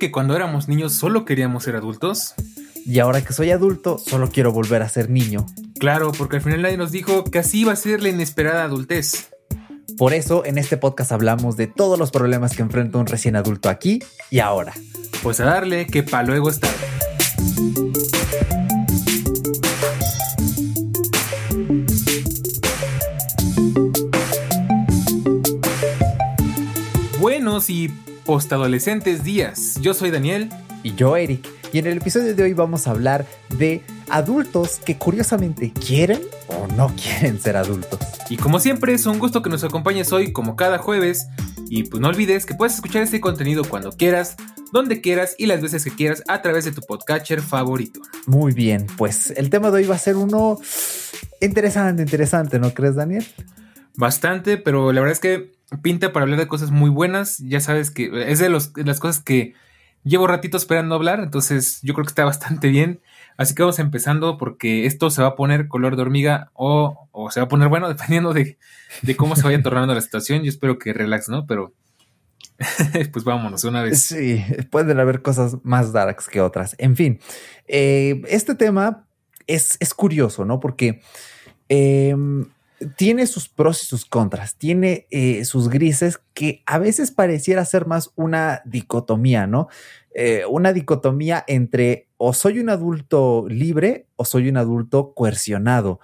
que cuando éramos niños solo queríamos ser adultos? Y ahora que soy adulto, solo quiero volver a ser niño. Claro, porque al final nadie nos dijo que así iba a ser la inesperada adultez. Por eso en este podcast hablamos de todos los problemas que enfrenta un recién adulto aquí y ahora. Pues a darle que pa' luego está. Buenos y postadolescentes días. Yo soy Daniel. Y yo, Eric. Y en el episodio de hoy vamos a hablar de adultos que curiosamente quieren o no quieren ser adultos. Y como siempre es un gusto que nos acompañes hoy como cada jueves. Y pues no olvides que puedes escuchar este contenido cuando quieras, donde quieras y las veces que quieras a través de tu podcatcher favorito. Muy bien, pues el tema de hoy va a ser uno interesante, interesante, ¿no crees, Daniel? Bastante, pero la verdad es que pinta para hablar de cosas muy buenas. Ya sabes que es de, las cosas que llevo ratito esperando hablar, entonces yo creo que está bastante bien. Así que vamos empezando porque esto se va a poner color de hormiga o, o se va a poner bueno dependiendo de, de cómo se vaya tornando la situación. Yo espero que relax, ¿no? Pero pues vámonos una vez. Sí, pueden haber cosas más darks que otras. En fin, eh, este tema es, es, curioso, ¿no? Porque eh, tiene sus pros y sus contras, tiene eh, sus grises que a veces pareciera ser más una dicotomía, ¿no? Eh, una dicotomía entre o soy un adulto libre o soy un adulto coercionado.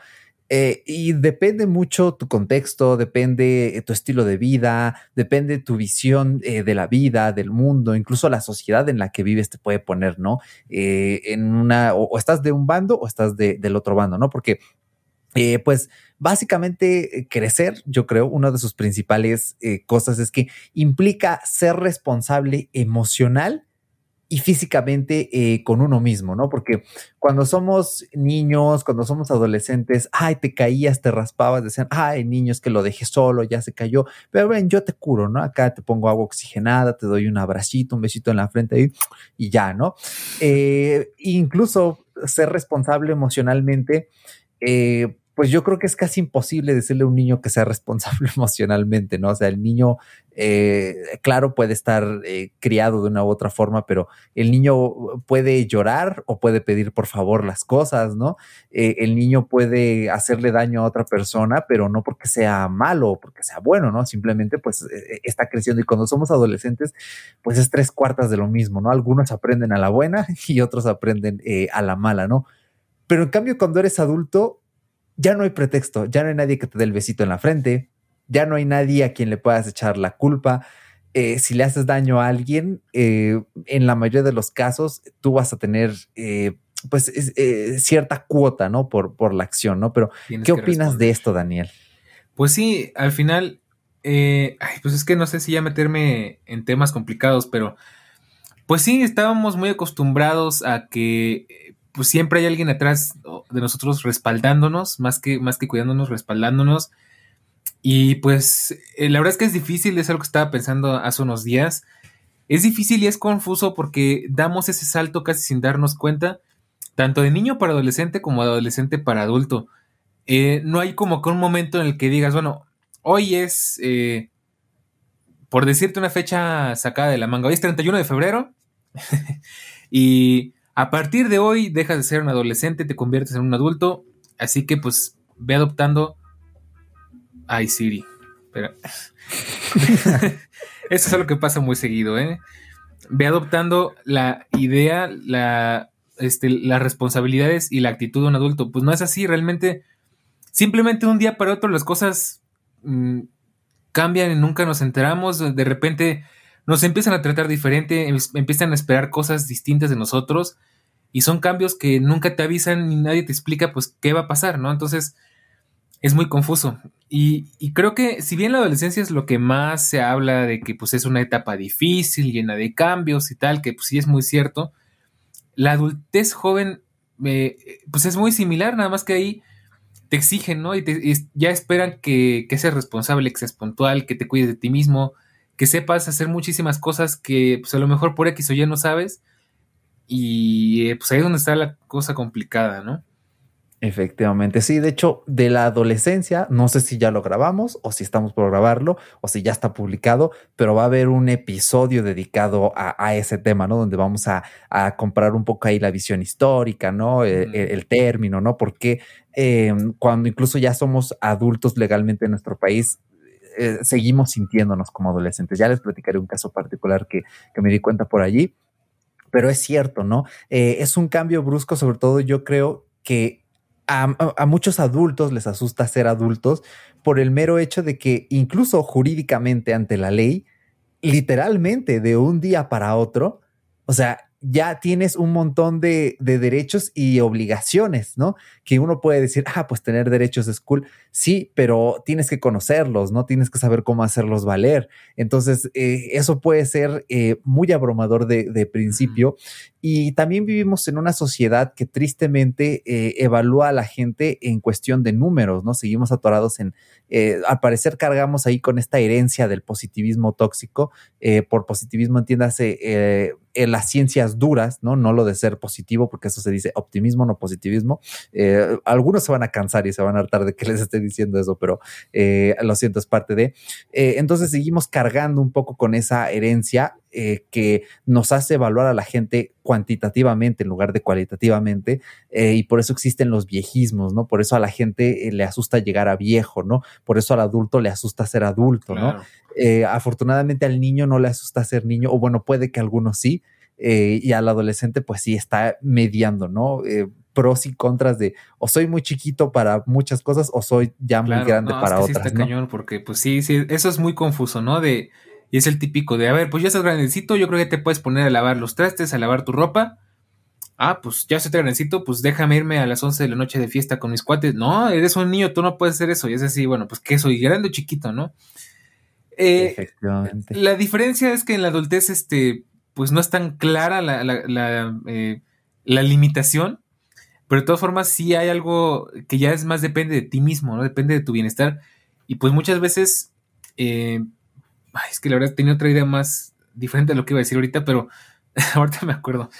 Eh, y depende mucho tu contexto, depende tu estilo de vida, depende tu visión de la vida, del mundo, incluso la sociedad en la que vives te puede poner, ¿no? En una, o, estás de un bando o estás de, del otro bando, ¿no? Porque, eh, pues, básicamente crecer, yo creo, una de sus principales eh, cosas es que implica ser responsable emocional y físicamente eh, con uno mismo, ¿no? Porque cuando somos niños, cuando somos adolescentes, ay, te caías, te raspabas, decían, ay, niños, que lo dejé solo, ya se cayó, pero ven, yo te curo, ¿no? Acá te pongo agua oxigenada, te doy un abracito, un besito en la frente y, y ya, ¿no? Eh, incluso ser responsable emocionalmente, eh, pues yo creo que es casi imposible decirle a un niño que sea responsable emocionalmente, ¿no? O sea, el niño, eh, claro, puede estar eh, criado de una u otra forma, pero el niño puede llorar o puede pedir por favor las cosas, ¿no? Eh, el niño puede hacerle daño a otra persona, pero no porque sea malo o porque sea bueno, ¿no? Simplemente pues está creciendo y cuando somos adolescentes, pues es tres cuartas de lo mismo, ¿no? Algunos aprenden a la buena y otros aprenden eh, a la mala, ¿no? Pero en cambio, cuando eres adulto, ya no hay pretexto, ya no hay nadie que te dé el besito en la frente, ya no hay nadie a quien le puedas echar la culpa. Eh, si le haces daño a alguien, eh, en la mayoría de los casos, tú vas a tener eh, pues es, cierta cuota, ¿no? Por, por la acción, ¿no? Pero, Tienes ¿qué opinas responder. de esto, Daniel? Pues sí, al final, ay, pues es que no sé si ya meterme en temas complicados, pero pues sí, estábamos muy acostumbrados a que pues siempre hay alguien atrás de nosotros respaldándonos, más que, más que cuidándonos, respaldándonos. Y pues eh, la verdad es que es difícil, es algo que estaba pensando hace unos días. Es difícil y es confuso porque damos ese salto casi sin darnos cuenta, tanto de niño para adolescente como de adolescente para adulto. Eh, no hay como que un momento en el que digas, bueno, hoy es, eh, por decirte una fecha sacada de la manga, hoy es 31 de febrero y a partir de hoy dejas de ser un adolescente, te conviertes en un adulto, así que pues ve adoptando. Ay, Siri. Pero... Eso es algo que pasa muy seguido, ¿eh? Ve adoptando la idea, la, este, las responsabilidades y la actitud de un adulto. Pues no es así, realmente. Simplemente un día para otro las cosas mmm, cambian y nunca nos enteramos. De repente nos empiezan a tratar diferente, em, empiezan a esperar cosas distintas de nosotros y son cambios que nunca te avisan ni nadie te explica pues qué va a pasar, ¿no? Entonces es muy confuso. Y, creo que si bien la adolescencia es lo que más se habla de que pues es una etapa difícil, llena de cambios y tal, que pues sí es muy cierto, la adultez joven eh, pues es muy similar, nada más que ahí te exigen, ¿no? Y, te, ya esperan que, que seas responsable, que seas puntual, que te cuides de ti mismo, que sepas hacer muchísimas cosas que pues a lo mejor por X o Y no sabes. Y eh, pues ahí es donde está la cosa complicada, ¿no? Efectivamente, sí, de hecho, de la adolescencia, no sé si ya lo grabamos o si estamos por grabarlo o si ya está publicado, pero va a haber un episodio dedicado a, ese tema, ¿no? Donde vamos a, comprar un poco ahí la visión histórica, ¿no? El, término, ¿no? Porque eh, cuando incluso ya somos adultos legalmente en nuestro país, eh, seguimos sintiéndonos como adolescentes. Ya les platicaré un caso particular que, me di cuenta por allí, pero es cierto, ¿no? Eh, es un cambio brusco, sobre todo yo creo que a, muchos adultos les asusta ser adultos por el mero hecho de que incluso jurídicamente ante la ley, literalmente de un día para otro, o sea, ya tienes un montón de, derechos y obligaciones, ¿no? Que uno puede decir, ah, pues tener derechos es cool. Sí, pero tienes que conocerlos, ¿no? Tienes que saber cómo hacerlos valer. Entonces, eh, eso puede ser eh, muy abrumador de, principio. Y también vivimos en una sociedad que tristemente eh, evalúa a la gente en cuestión de números, ¿no? Seguimos atorados en, al parecer cargamos ahí con esta herencia del positivismo tóxico. por positivismo entiéndase en las ciencias duras, ¿no? No lo de ser positivo, porque eso se dice optimismo, no positivismo. Eh, algunos se van a cansar y se van a hartar de que les esté diciendo eso, pero eh, lo siento, es parte de. Eh, entonces seguimos cargando un poco con esa herencia que nos hace evaluar a la gente cuantitativamente en lugar de cualitativamente, y por eso existen los viejismos, ¿no? Por eso a la gente le asusta llegar a viejo, ¿no? Por eso al adulto le asusta ser adulto, ¿no? Afortunadamente al niño no le asusta ser niño, o bueno, puede que algunos sí, y al adolescente pues sí está mediando, ¿no? pros y contras de o soy muy chiquito para muchas cosas o soy ya muy grande para otras. Sí está cañón porque pues sí, sí, eso es muy confuso, ¿no? De, y es el típico de, a ver, pues ya estás grandecito, yo creo que te puedes poner a lavar los trastes, a lavar tu ropa. Ah, pues ya soy grandecito, pues déjame irme a las 11 de la noche de fiesta con mis cuates. No, eres un niño, tú no puedes hacer eso. Y es así, bueno, pues que soy grande o chiquito, ¿no? Eh, Efectivamente. La diferencia es que en la adultez, este, pues no es tan clara la, la, la, eh, la limitación pero de todas formas, sí hay algo que ya es más depende de ti mismo, ¿no? Depende de tu bienestar. Y pues muchas veces, eh, es que la verdad tenía otra idea más diferente de lo que iba a decir ahorita, pero ahorita me acuerdo.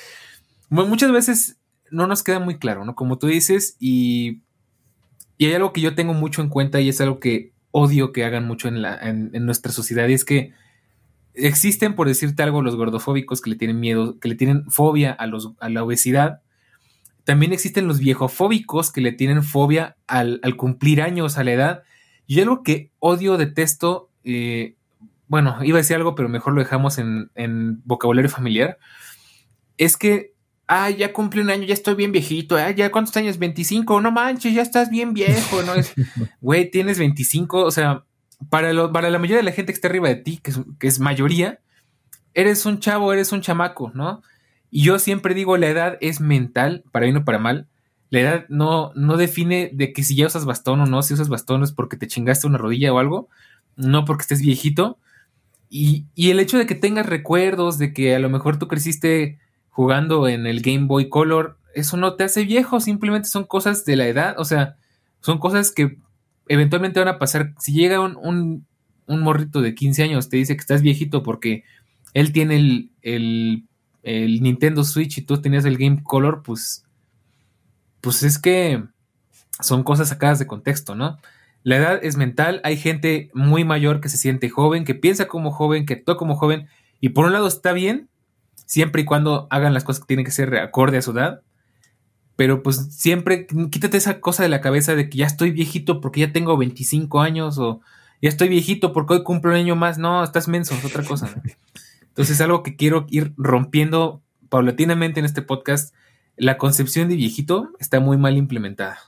muchas veces no nos queda muy claro, ¿no? Como tú dices, y, y hay algo que yo tengo mucho en cuenta y es algo que odio que hagan mucho en, la, en, en nuestra sociedad, y es que existen, por decirte algo, los gordofóbicos que le tienen miedo, que le tienen fobia a, los, a la obesidad también existen los viejofóbicos que le tienen fobia al, cumplir años, a la edad. Y algo que odio, detesto, eh, bueno, iba a decir algo, pero mejor lo dejamos en, vocabulario familiar, es que, ah, ya cumplí un año, ya estoy bien viejito, ah, ya cuántos años, 25, no manches, ya estás bien viejo, ¿no? Es, güey, tienes 25, o sea, para, para la mayoría de la gente que está arriba de ti, que que es mayoría, eres un chavo, eres un chamaco, ¿no? Y yo siempre digo, la edad es mental, para bien o para mal. La edad no, no define de que si ya usas bastón o no, si usas bastón es porque te chingaste una rodilla o algo, no porque estés viejito. Y, y el hecho de que tengas recuerdos, de que a lo mejor tú creciste jugando en el Game Boy Color, eso no te hace viejo, simplemente son cosas de la edad, o sea, son cosas que eventualmente van a pasar. Si llega un, un, un morrito de 15 años, te dice que estás viejito porque él tiene el, el el Nintendo Switch y tú tenías el Game Color, pues, pues es que son cosas sacadas de contexto, ¿no? La edad es mental, hay gente muy mayor que se siente joven, que piensa como joven, que actúa como joven, y por un lado está bien, siempre y cuando hagan las cosas que tienen que ser acorde a su edad, pero pues siempre quítate esa cosa de la cabeza de que ya estoy viejito porque ya tengo 25 años o ya estoy viejito porque hoy cumplo un año más, no, estás menso, es otra cosa. ¿no? Entonces es algo que quiero ir rompiendo paulatinamente en este podcast. La concepción de viejito está muy mal implementada.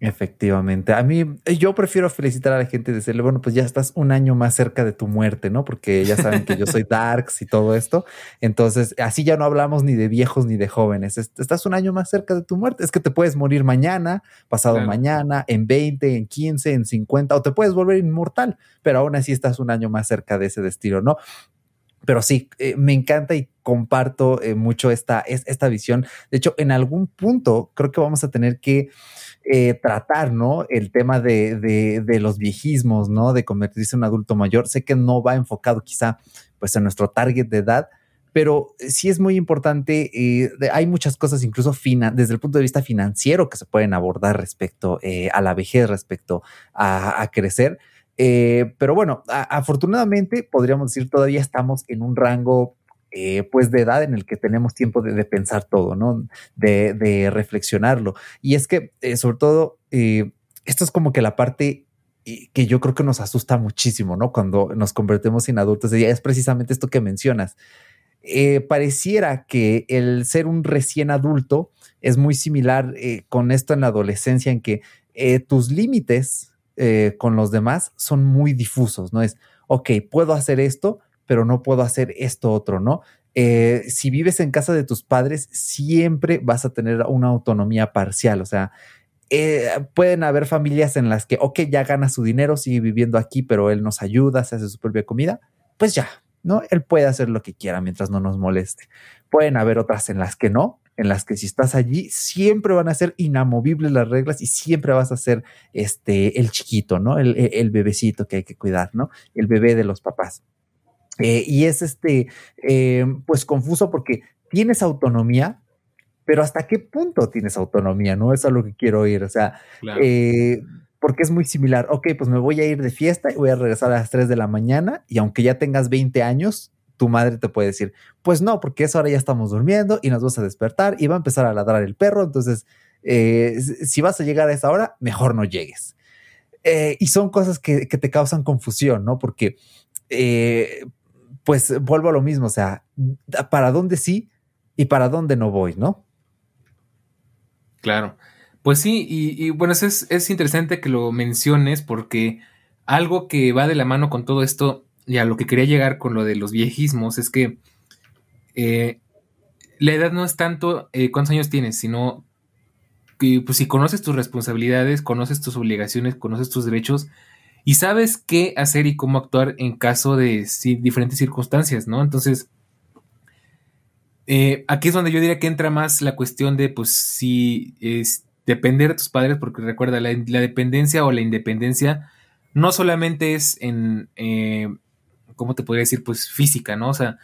Efectivamente. A mí, yo prefiero felicitar a la gente y decirle, bueno, pues ya estás un año más cerca de tu muerte, ¿no? Porque ya saben que yo soy Darks y todo esto. Entonces, así ya no hablamos ni de viejos ni de jóvenes. Estás un año más cerca de tu muerte. Es que te puedes morir mañana, pasado mañana, en 20, en 15, en 50, o te puedes volver inmortal, pero aún así estás un año más cerca de ese destino, ¿no? pero sí, eh, me encanta y comparto eh, mucho esta, esta visión. De hecho, en algún punto creo que vamos a tener que eh, tratar, ¿no? El tema de, los viejismos, ¿no? De convertirse en un adulto mayor. Sé que no va enfocado quizá pues en nuestro target de edad, pero sí es muy importante. Eh, hay muchas cosas, incluso desde el punto de vista financiero, que se pueden abordar respecto eh, a la vejez, respecto a, crecer. Eh, pero bueno, afortunadamente podríamos decir todavía estamos en un rango pues de edad en el que tenemos tiempo de, pensar todo, ¿no? De, reflexionarlo. Y es que sobre todo esto es como que la parte que yo creo que nos asusta muchísimo, ¿no? Cuando nos convertimos en adultos, y es precisamente esto que mencionas. Eh, pareciera que el ser un recién adulto es muy similar eh, con esto en la adolescencia, en que eh, tus límites con los demás son muy difusos, ¿no? Es, ok, puedo hacer esto, pero no puedo hacer esto otro, ¿no? si vives en casa de tus padres, siempre vas a tener una autonomía parcial, o sea, pueden haber familias en las que, ok, ya gana su dinero, sigue viviendo aquí, pero él nos ayuda, se hace su propia comida, pues ya, ¿no? Él puede hacer lo que quiera mientras no nos moleste. Pueden haber otras en las que no, en las que si estás allí siempre van a ser inamovibles las reglas y siempre vas a ser este el chiquito, ¿no? El, bebecito que hay que cuidar, ¿no? El bebé de los papás. Eh, y es este, eh, pues confuso porque tienes autonomía, pero ¿hasta qué punto tienes autonomía? No es a lo que quiero ir. O sea, eh, porque es muy similar. Ok, pues me voy a ir de fiesta y voy a regresar a las 3 de la mañana y aunque ya tengas 20 años, tu madre te puede decir, pues no, porque eso ahora ya estamos durmiendo y nos vas a despertar y va a empezar a ladrar el perro. Entonces, eh, si vas a llegar a esa hora, mejor no llegues. Eh, y son cosas que, te causan confusión, ¿no? Porque, eh, pues vuelvo a lo mismo, o sea, ¿para dónde sí y para dónde no voy, ¿no? Claro. Pues sí, y, bueno, es, es, interesante que lo menciones porque algo que va de la mano con todo esto y a lo que quería llegar con lo de los viejismos es que eh, la edad no es tanto eh, cuántos años tienes, sino que pues, si conoces tus responsabilidades, conoces tus obligaciones, conoces tus derechos y sabes qué hacer y cómo actuar en caso de diferentes circunstancias, ¿no? Entonces, eh, aquí es donde yo diría que entra más la cuestión de, pues, si es, depender de tus padres, porque recuerda, la, dependencia o la independencia no solamente es en, eh, ¿cómo te podría decir? Pues física, ¿no? O sea,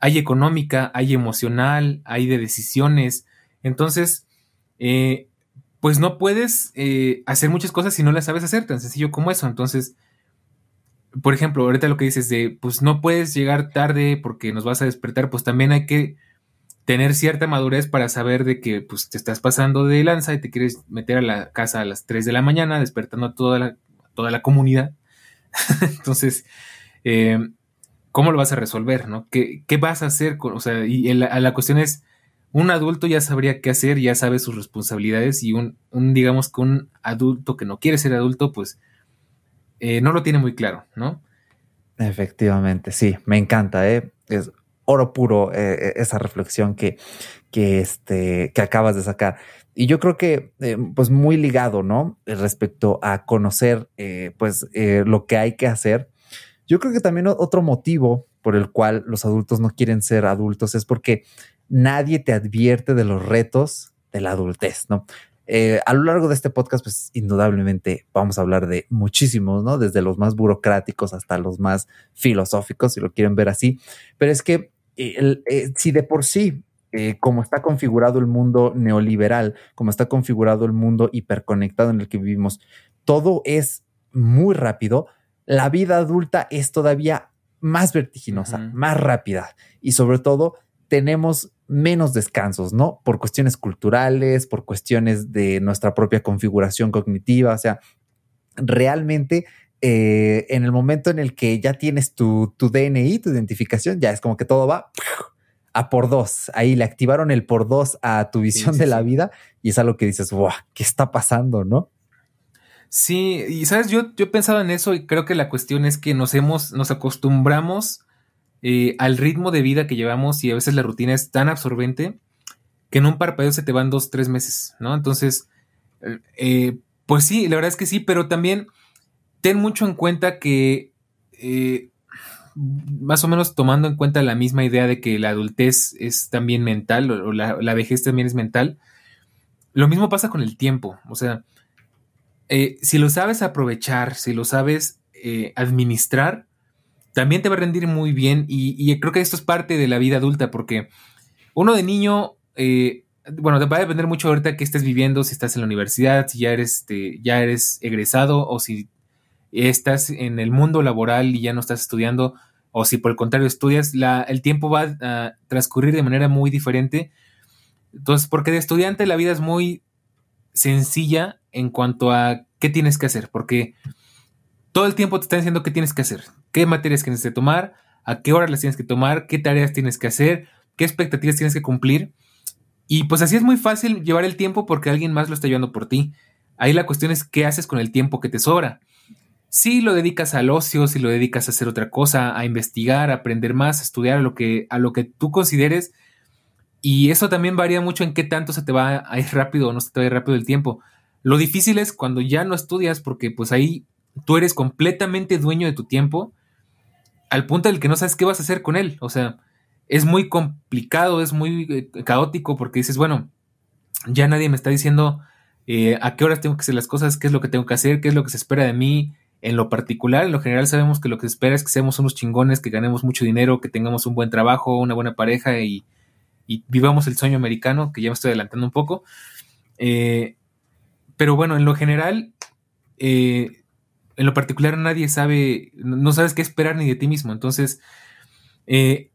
hay económica, hay emocional, hay de decisiones. Entonces, eh, pues no puedes eh, hacer muchas cosas si no las sabes hacer, tan sencillo como eso. Entonces, por ejemplo, ahorita lo que dices de, pues no puedes llegar tarde porque nos vas a despertar, pues también hay que tener cierta madurez para saber de que pues, te estás pasando de lanza y te quieres meter a la casa a las 3 de la mañana, despertando a toda la, toda la comunidad. Entonces, eh, ¿cómo lo vas a resolver? ¿no? ¿Qué, vas a hacer? o sea, y la, cuestión es, un adulto ya sabría qué hacer, ya sabe sus responsabilidades y un, digamos que un adulto que no quiere ser adulto, pues eh, no lo tiene muy claro, ¿no? Efectivamente, sí, me encanta, ¿eh? Es oro puro eh, eh, esa reflexión que, que, este, que acabas de sacar. Y yo creo que, pues, muy ligado, ¿no? Respecto a conocer, pues, lo que hay que hacer. Yo creo que también otro motivo por el cual los adultos no quieren ser adultos es porque nadie te advierte de los retos de la adultez, ¿no? a lo largo de este podcast, pues indudablemente vamos a hablar de muchísimos, ¿no? Desde los más burocráticos hasta los más filosóficos, si lo quieren ver así. Pero es que eh, si de por sí, eh, como está configurado el mundo neoliberal, como está configurado el mundo hiperconectado en el que vivimos, todo es muy rápido, la vida adulta es todavía más vertiginosa, más rápida y sobre todo tenemos menos descansos, ¿no? Por cuestiones culturales, por cuestiones de nuestra propia configuración cognitiva, o sea, realmente eh, en el momento en el que ya tienes tu, DNI, tu identificación, ya es como que todo va a por dos. Ahí le activaron el por dos a tu visión de la vida y es algo que dices, wow, ¿qué está pasando? ¿No? Sí, y sabes, yo, yo he pensado en eso y creo que la cuestión es que nos hemos, nos acostumbramos eh, al ritmo de vida que llevamos y a veces la rutina es tan absorbente que en un parpadeo se te van dos, tres meses, ¿no? Entonces, eh, pues sí, la verdad es que sí, pero también ten mucho en cuenta que, eh, más o menos tomando en cuenta la misma idea de que la adultez es también mental o, la, vejez también es mental, lo mismo pasa con el tiempo. O sea, eh, si lo sabes aprovechar, si lo sabes eh, administrar, también te va a rendir muy bien y, creo que esto es parte de la vida adulta porque uno de niño, eh, bueno, te va a depender mucho ahorita que estés viviendo, si estás en la universidad, si ya eres, este, ya eres egresado o si estás en el mundo laboral y ya no estás estudiando o si por el contrario estudias, el tiempo va a transcurrir de manera muy diferente. Entonces, porque de estudiante la vida es muy sencilla en cuanto a qué tienes que hacer, porque todo el tiempo te están diciendo qué tienes que hacer, qué materias tienes que tomar, a qué horas las tienes que tomar, qué tareas tienes que hacer, qué expectativas tienes que cumplir. Y pues así es muy fácil llevar el tiempo porque alguien más lo está llevando por ti. Ahí la cuestión es qué haces con el tiempo que te sobra. Si lo dedicas al ocio, si lo dedicas a hacer otra cosa, a investigar, a aprender más, a estudiar a lo que, a lo que tú consideres. Y eso también varía mucho en qué tanto se te va a ir rápido o no se te va a ir rápido el tiempo. Lo difícil es cuando ya no estudias porque pues ahí tú eres completamente dueño de tu tiempo al punto del que no sabes qué vas a hacer con él. O sea, es muy complicado, es muy eh, caótico porque dices, bueno, ya nadie me está diciendo eh, a qué horas tengo que hacer las cosas, qué es lo que tengo que hacer, qué es lo que se espera de mí, en lo particular, en lo general sabemos que lo que se espera es que seamos unos chingones, que ganemos mucho dinero, que tengamos un buen trabajo, una buena pareja y, vivamos el sueño americano, que ya me estoy adelantando un poco. Eh, pero bueno, en lo general, en lo particular nadie sabe, no sabes qué esperar ni de ti mismo. Entonces, eh,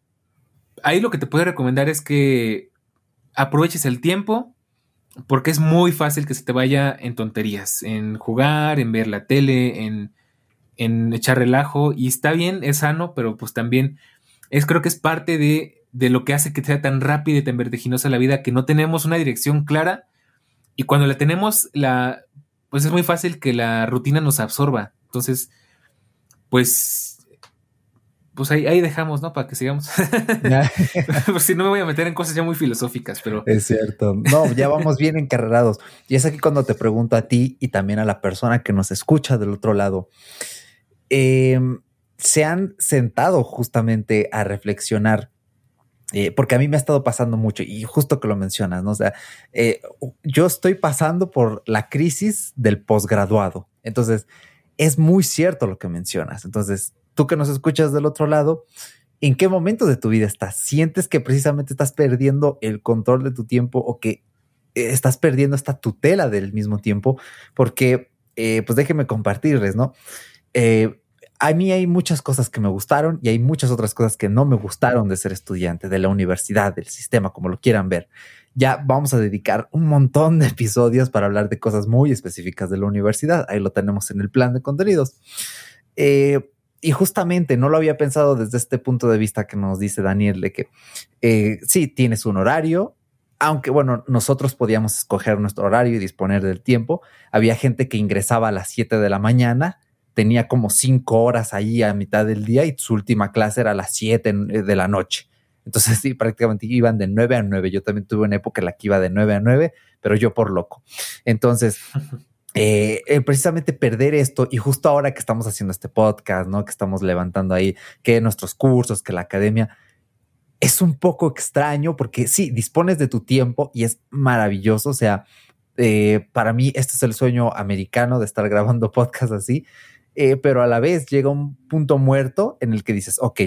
ahí lo que te puedo recomendar es que aproveches el tiempo, porque es muy fácil que se te vaya en tonterías, en jugar, en ver la tele, en en echar relajo y está bien, es sano, pero pues también es creo que es parte de, de lo que hace que sea tan rápida y tan vertiginosa la vida que no tenemos una dirección clara y cuando la tenemos la pues es muy fácil que la rutina nos absorba. Entonces, pues pues ahí, ahí dejamos, ¿no? Para que sigamos. pues si no me voy a meter en cosas ya muy filosóficas, pero. Es cierto. No, ya vamos bien encarrerados. Y es aquí cuando te pregunto a ti y también a la persona que nos escucha del otro lado. Em, se han sentado justamente a reflexionar. Eh, porque a mí me ha estado pasando mucho y justo que lo mencionas, ¿no? O sea, eh, yo estoy pasando por la crisis del posgraduado. Entonces, es muy cierto lo que mencionas. Entonces, tú que nos escuchas del otro lado, ¿en qué momento de tu vida estás? ¿Sientes que precisamente estás perdiendo el control de tu tiempo o que eh, estás perdiendo esta tutela del mismo tiempo? Porque, pues déjenme compartirles, ¿no? Eh, a mí hay muchas cosas que me gustaron y hay muchas otras cosas que no me gustaron de ser estudiante, de la universidad, del sistema, como lo quieran ver. Ya vamos a dedicar un montón de episodios para hablar de cosas muy específicas de la universidad. Ahí lo tenemos en el plan de contenidos. Eh, y justamente no lo había pensado desde este punto de vista que nos dice Daniel, de que eh, sí, tienes un horario, aunque bueno, nosotros podíamos escoger nuestro horario y disponer del tiempo. Había gente que ingresaba a las 7 de la mañana tenía como cinco horas ahí a mitad del día y su última clase era a las siete eh, de la noche. Entonces, sí, prácticamente iban de nueve a nueve. Yo también tuve una época en la que iba de nueve a nueve, pero yo por loco. Entonces, eh, eh, precisamente perder esto y justo ahora que estamos haciendo este podcast, ¿no? Que estamos levantando ahí, que nuestros cursos, que la academia, es un poco extraño porque sí, dispones de tu tiempo y es maravilloso. O sea, para mí este es el sueño americano de estar grabando podcast así, eh, pero a la vez llega un punto muerto en el que dices, ok,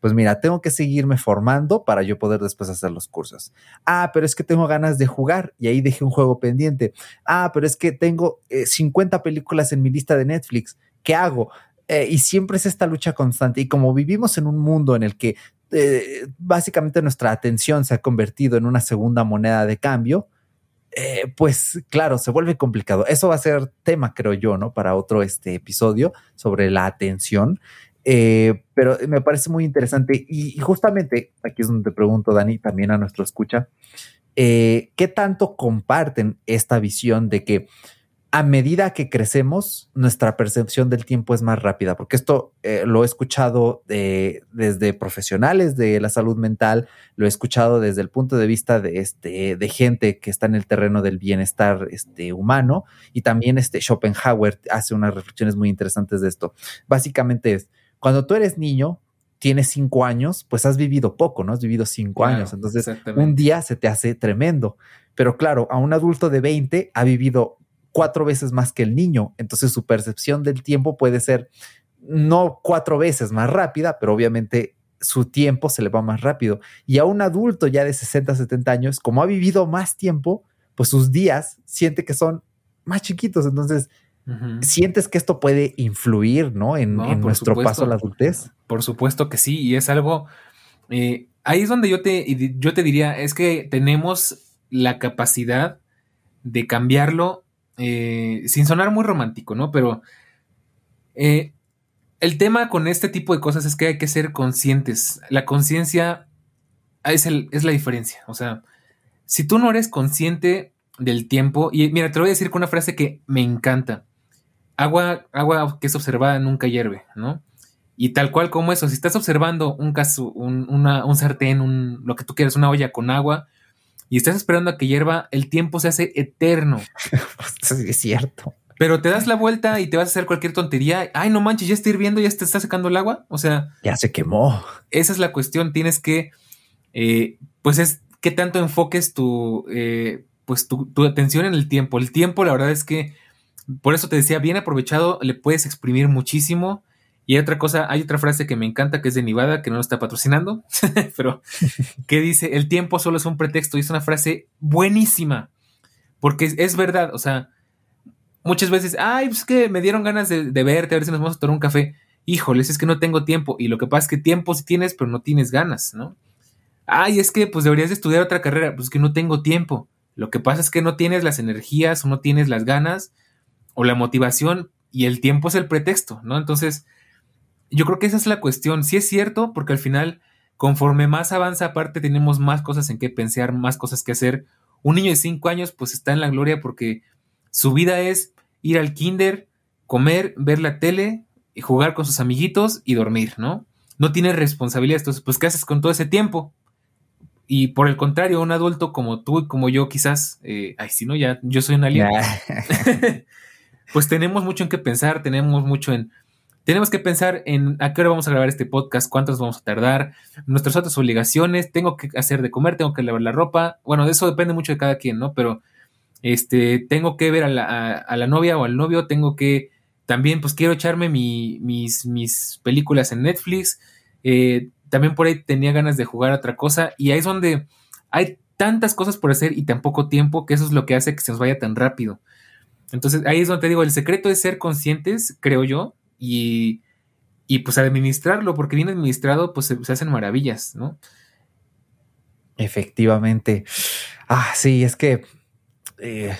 pues mira, tengo que seguirme formando para yo poder después hacer los cursos. Ah, pero es que tengo ganas de jugar y ahí dejé un juego pendiente. Ah, pero es que tengo 50 eh, películas en mi lista de Netflix. ¿Qué hago? Eh, y siempre es esta lucha constante. Y como vivimos en un mundo en el que básicamente nuestra atención se ha convertido en una segunda moneda de cambio, eh, pues claro, se vuelve complicado. Eso va a ser tema, creo yo, ¿no? Para otro este episodio sobre la atención. Eh, pero me parece muy interesante y, justamente aquí es donde te pregunto, Dani, también a nuestro escucha, eh, ¿qué tanto comparten esta visión de que a medida que crecemos, nuestra percepción del tiempo es más rápida, porque esto eh, lo he escuchado desde profesionales de la salud mental, lo he escuchado desde el punto de vista de, este, de gente que está en el terreno del bienestar este, humano, y también este Schopenhauer hace unas reflexiones muy interesantes de esto. Básicamente es, cuando tú eres niño, tienes cinco años, pues has vivido poco, ¿no? Has vivido cinco años, entonces un día se te hace tremendo. Pero claro, a un adulto de 20 ha vivido cuatro veces más que el niño. Entonces su percepción del tiempo puede ser no cuatro veces más rápida, pero obviamente su tiempo se le va más rápido. Y a un adulto ya de 60, 70 años, como ha vivido más tiempo, pues sus días siente que son más chiquitos. Entonces, sientes que esto puede influir, ¿no? En, nuestro paso a la adultez. Por supuesto que sí, y es algo. Eh, ahí es donde yo te, yo te diría, es que tenemos la capacidad de cambiarlo eh, sin sonar muy romántico, ¿no? Pero eh, el tema con este tipo de cosas es que hay que ser conscientes. La conciencia es, es la diferencia. O sea, si tú no eres consciente del tiempo, y mira, te lo voy a decir con una frase que me encanta. Agua, agua que es observada nunca hierve, ¿no? Y tal cual como eso, si estás observando un caso, un, un sartén, un, lo que tú quieras, una olla con agua, y estás esperando a que hierva, el tiempo se hace eterno. es cierto. Pero te das la vuelta y te vas a hacer cualquier tontería. Ay, no manches, ya está hirviendo, ya te está secando el agua. O sea. Ya se quemó. Esa es la cuestión. Tienes que. Eh, pues es que tanto enfoques tu. Eh, pues tu, tu, atención en el tiempo. El tiempo, la verdad es que. Por eso te decía, bien aprovechado, le puedes exprimir muchísimo. Y otra cosa, hay otra frase que me encanta que es de Nivada, que no lo está patrocinando, pero que dice: el tiempo solo es un pretexto. Y es una frase buenísima. Porque es verdad, o sea muchas veces, ay, pues que me dieron ganas de, verte, a ver si nos vamos a tomar un café. Híjoles, es que no tengo tiempo. Y lo que pasa es que tiempo sí tienes, pero no tienes ganas, ¿no? Ay, es que pues deberías estudiar otra carrera. Pues que no tengo tiempo. Lo que pasa es que no tienes las energías o no tienes las ganas o la motivación y el tiempo es el pretexto, ¿no? Entonces, yo creo que esa es la cuestión. Sí es cierto, porque al final, conforme más avanza, aparte tenemos más cosas en que pensar, más cosas que hacer. Un niño de cinco años, pues está en la gloria porque su vida es ir al kinder, comer, ver la tele, y jugar con sus amiguitos y dormir, ¿no? No tiene responsabilidades, entonces, pues, ¿qué haces con todo ese tiempo? Y por el contrario, un adulto como tú y como yo, quizás, eh, ay, si no, ya, yo soy un alien, pues tenemos mucho en qué pensar, tenemos mucho en, tenemos que pensar en a qué hora vamos a grabar este podcast, cuántos vamos a tardar, nuestras otras obligaciones, tengo que hacer de comer, tengo que lavar la ropa, bueno, de eso depende mucho de cada quien, ¿no? Pero este, tengo que ver a la, novia o al novio, tengo que, también pues quiero echarme mis, películas en Netflix, eh, también por ahí tenía ganas de jugar otra cosa y ahí es donde hay tantas cosas por hacer y tan poco tiempo que eso es lo que hace que se nos vaya tan rápido. Entonces ahí es donde te digo, el secreto es ser conscientes, creo yo, y, y pues administrarlo, porque bien administrado pues se, se hacen maravillas, ¿no? Efectivamente. Ah, sí, es que eh,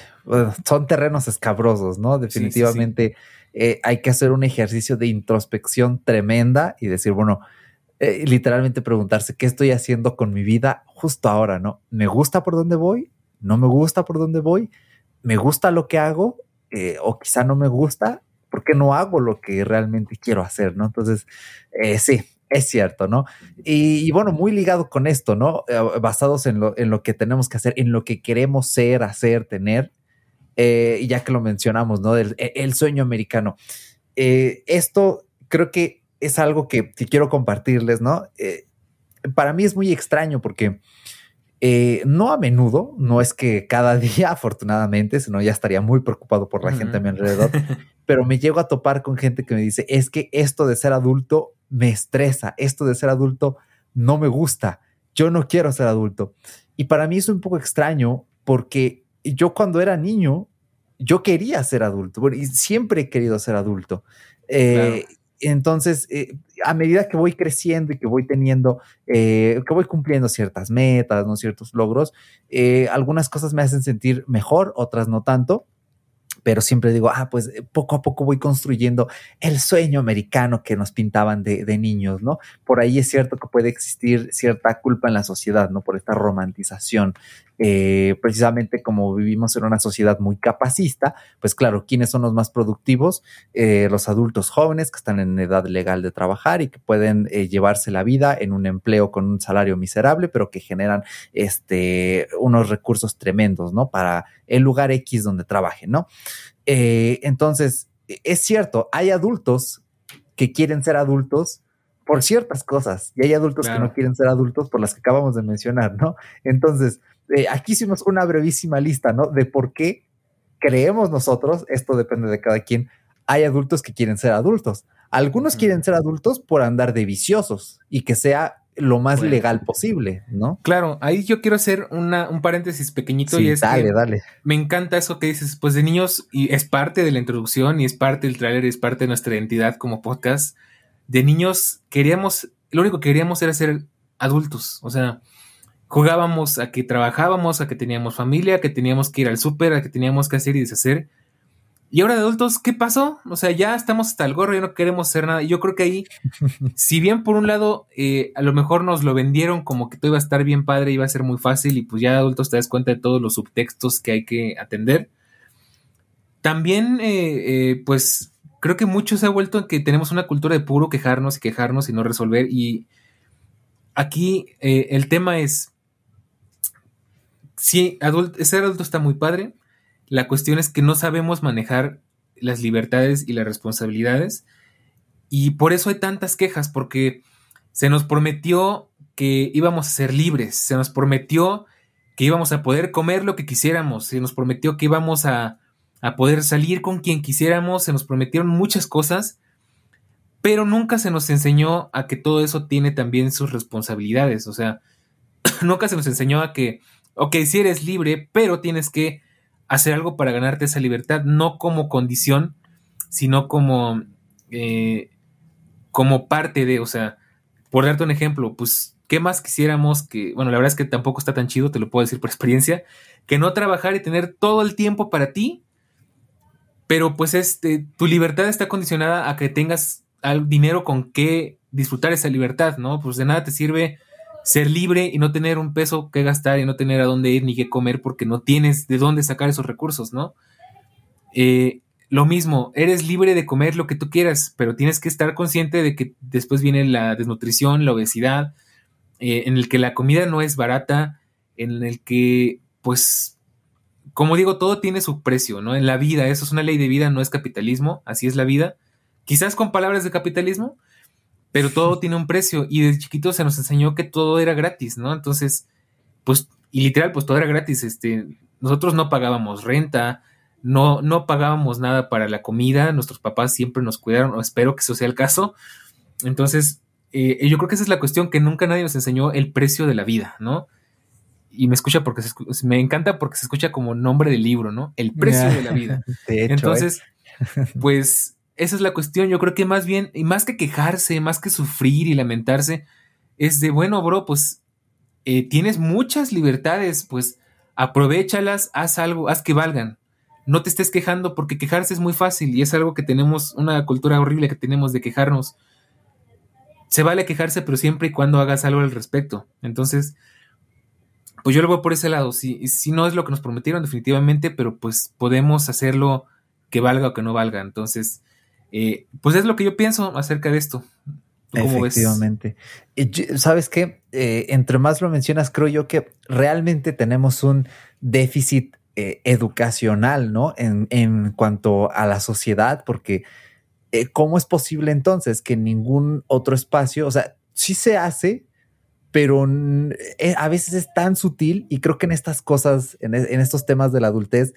son terrenos escabrosos, ¿no? Definitivamente eh, hay que hacer un ejercicio de introspección tremenda y decir, bueno, eh, literalmente preguntarse qué estoy haciendo con mi vida justo ahora, ¿no? ¿Me gusta por dónde voy? ¿No me gusta por dónde voy? ¿Me gusta lo que hago? o quizá no me gusta, ¿por qué no hago lo que realmente quiero hacer? ¿no? Entonces, sí, es cierto, ¿no? Y, bueno, muy ligado con esto, ¿no? Eh, basados en lo, en lo, que tenemos que hacer, en lo que queremos ser, hacer, tener, eh, ya que lo mencionamos, ¿no? Del, e, el sueño americano. Eh, esto creo que es algo que, quiero compartirles, ¿no? para mí es muy extraño porque no a menudo, no es que cada día, afortunadamente, sino ya estaría muy preocupado por la gente a mi alrededor, pero me llego a topar con gente que me dice, es que esto de ser adulto me estresa, esto de ser adulto no me gusta, yo no quiero ser adulto. Y para mí es un poco extraño porque yo cuando era niño, yo quería ser adulto y siempre he querido ser adulto. Eh, entonces, eh, a medida que voy creciendo y que voy teniendo, eh, que voy cumpliendo ciertas metas, ¿no? ciertos logros, algunas cosas me hacen sentir mejor, otras no tanto pero siempre digo, ah, pues eh, poco a poco voy construyendo el sueño americano que nos pintaban de, niños, ¿no? Por ahí es cierto que puede existir cierta culpa en la sociedad, ¿no? Por esta romantización. Eh, precisamente como vivimos en una sociedad muy capacista, pues claro, ¿quiénes son los más productivos? Eh, los adultos jóvenes que están en edad legal de trabajar y que pueden llevarse la vida en un empleo con un salario miserable, pero que generan este, unos recursos tremendos, ¿no? Para el lugar X donde trabajen, ¿no? Eh, entonces, es cierto, hay adultos que quieren ser adultos por ciertas cosas y hay adultos que no quieren ser adultos por las que acabamos de mencionar, ¿no? Entonces, eh, aquí hicimos una brevísima lista, ¿no? De por qué creemos nosotros, esto depende de cada quien, hay adultos que quieren ser adultos, Algunos quieren ser adultos por andar de viciosos y que sea lo más legal posible, ¿no? Claro, ahí yo quiero hacer una, un paréntesis pequeñito y es dale, dale. me encanta eso que dices, pues de niños, y es parte de la introducción y es parte del trailer y es parte de nuestra identidad como podcast. De niños queríamos, lo único que queríamos era ser adultos, o sea, jugábamos a que trabajábamos, a que teníamos familia, a que teníamos que ir al súper, a que teníamos que hacer y deshacer. Y ahora de adultos, ¿qué pasó? O sea, ya estamos hasta el gorro, ya no queremos hacer nada. Yo creo que ahí, si bien por un lado, eh, a lo mejor nos lo vendieron como que todo iba a estar bien padre, iba a ser muy fácil y pues ya de adultos te das cuenta de todos los subtextos que hay que atender. También, eh, eh, pues, creo que mucho se ha vuelto en que tenemos una cultura de puro quejarnos y quejarnos y no resolver. Y aquí el tema es, sí, ser adulto está muy padre. La cuestión es que no sabemos manejar las libertades y las responsabilidades. Y por eso hay tantas quejas, porque se nos prometió que íbamos a ser libres, se nos prometió que íbamos a poder comer lo que quisiéramos, se nos prometió que íbamos a, a poder salir con quien quisiéramos, se nos prometieron muchas cosas, pero nunca se nos enseñó a que todo eso tiene también sus responsabilidades, o sea, nunca se nos enseñó a que ok, si eres libre, pero tienes que hacer algo para ganarte esa libertad, no como condición, sino como, eh, como parte de, o sea, por darte un ejemplo, pues, ¿qué más quisiéramos que, bueno, la verdad es que tampoco está tan chido, te lo puedo decir por experiencia, que no trabajar y tener todo el tiempo para ti, pero pues este, tu libertad está condicionada a que tengas dinero con que disfrutar esa libertad, ¿no? Pues de nada te sirve ser libre y no tener un peso que gastar y no tener a dónde ir ni qué comer porque no tienes de dónde sacar esos recursos, ¿no? Eh, lo mismo, eres libre de comer lo que tú quieras, pero tienes que estar consciente de que después viene la desnutrición, la obesidad, eh, en el que la comida no es barata, en el que, pues, como digo, todo tiene su precio, ¿no? En la vida, eso es una ley de vida, no es capitalismo, así es la vida. Quizás con palabras de capitalismo, pero todo tiene un precio y desde chiquito se nos enseñó que todo era gratis, ¿no? Entonces, pues, y literal, pues todo era gratis, este, nosotros no pagábamos renta, no, no pagábamos nada para la comida, nuestros papás siempre nos cuidaron, o espero que eso sea el caso. Entonces, eh, yo creo que esa es la cuestión, que nunca nadie nos enseñó el precio de la vida, ¿no? Y me escucha porque se, me encanta porque se escucha como nombre del libro, ¿no? El precio de la vida. Entonces, pues esa es la cuestión. Yo creo que más bien, y más que quejarse, más que sufrir y lamentarse, es de, bueno, bro, pues eh, tienes muchas libertades, pues aprovechalas, haz algo, haz que valgan. No te estés quejando porque quejarse es muy fácil y es algo que tenemos, una cultura horrible que tenemos de quejarnos. Se vale quejarse, pero siempre y cuando hagas algo al respecto. Entonces, pues yo lo veo por ese lado. Si, si no es lo que nos prometieron, definitivamente, pero pues podemos hacerlo que valga o que no valga. Entonces, eh, pues es lo que yo pienso acerca de esto. Efectivamente. ¿Sabes qué? Eh, entre más lo mencionas, creo yo que realmente tenemos un déficit eh, educacional, ¿no? En, en, cuanto a la sociedad, porque ¿cómo es posible entonces que ningún otro espacio, o sea, sí se hace, pero a veces es tan sutil y creo que en estas cosas, en, en estos temas de la adultez,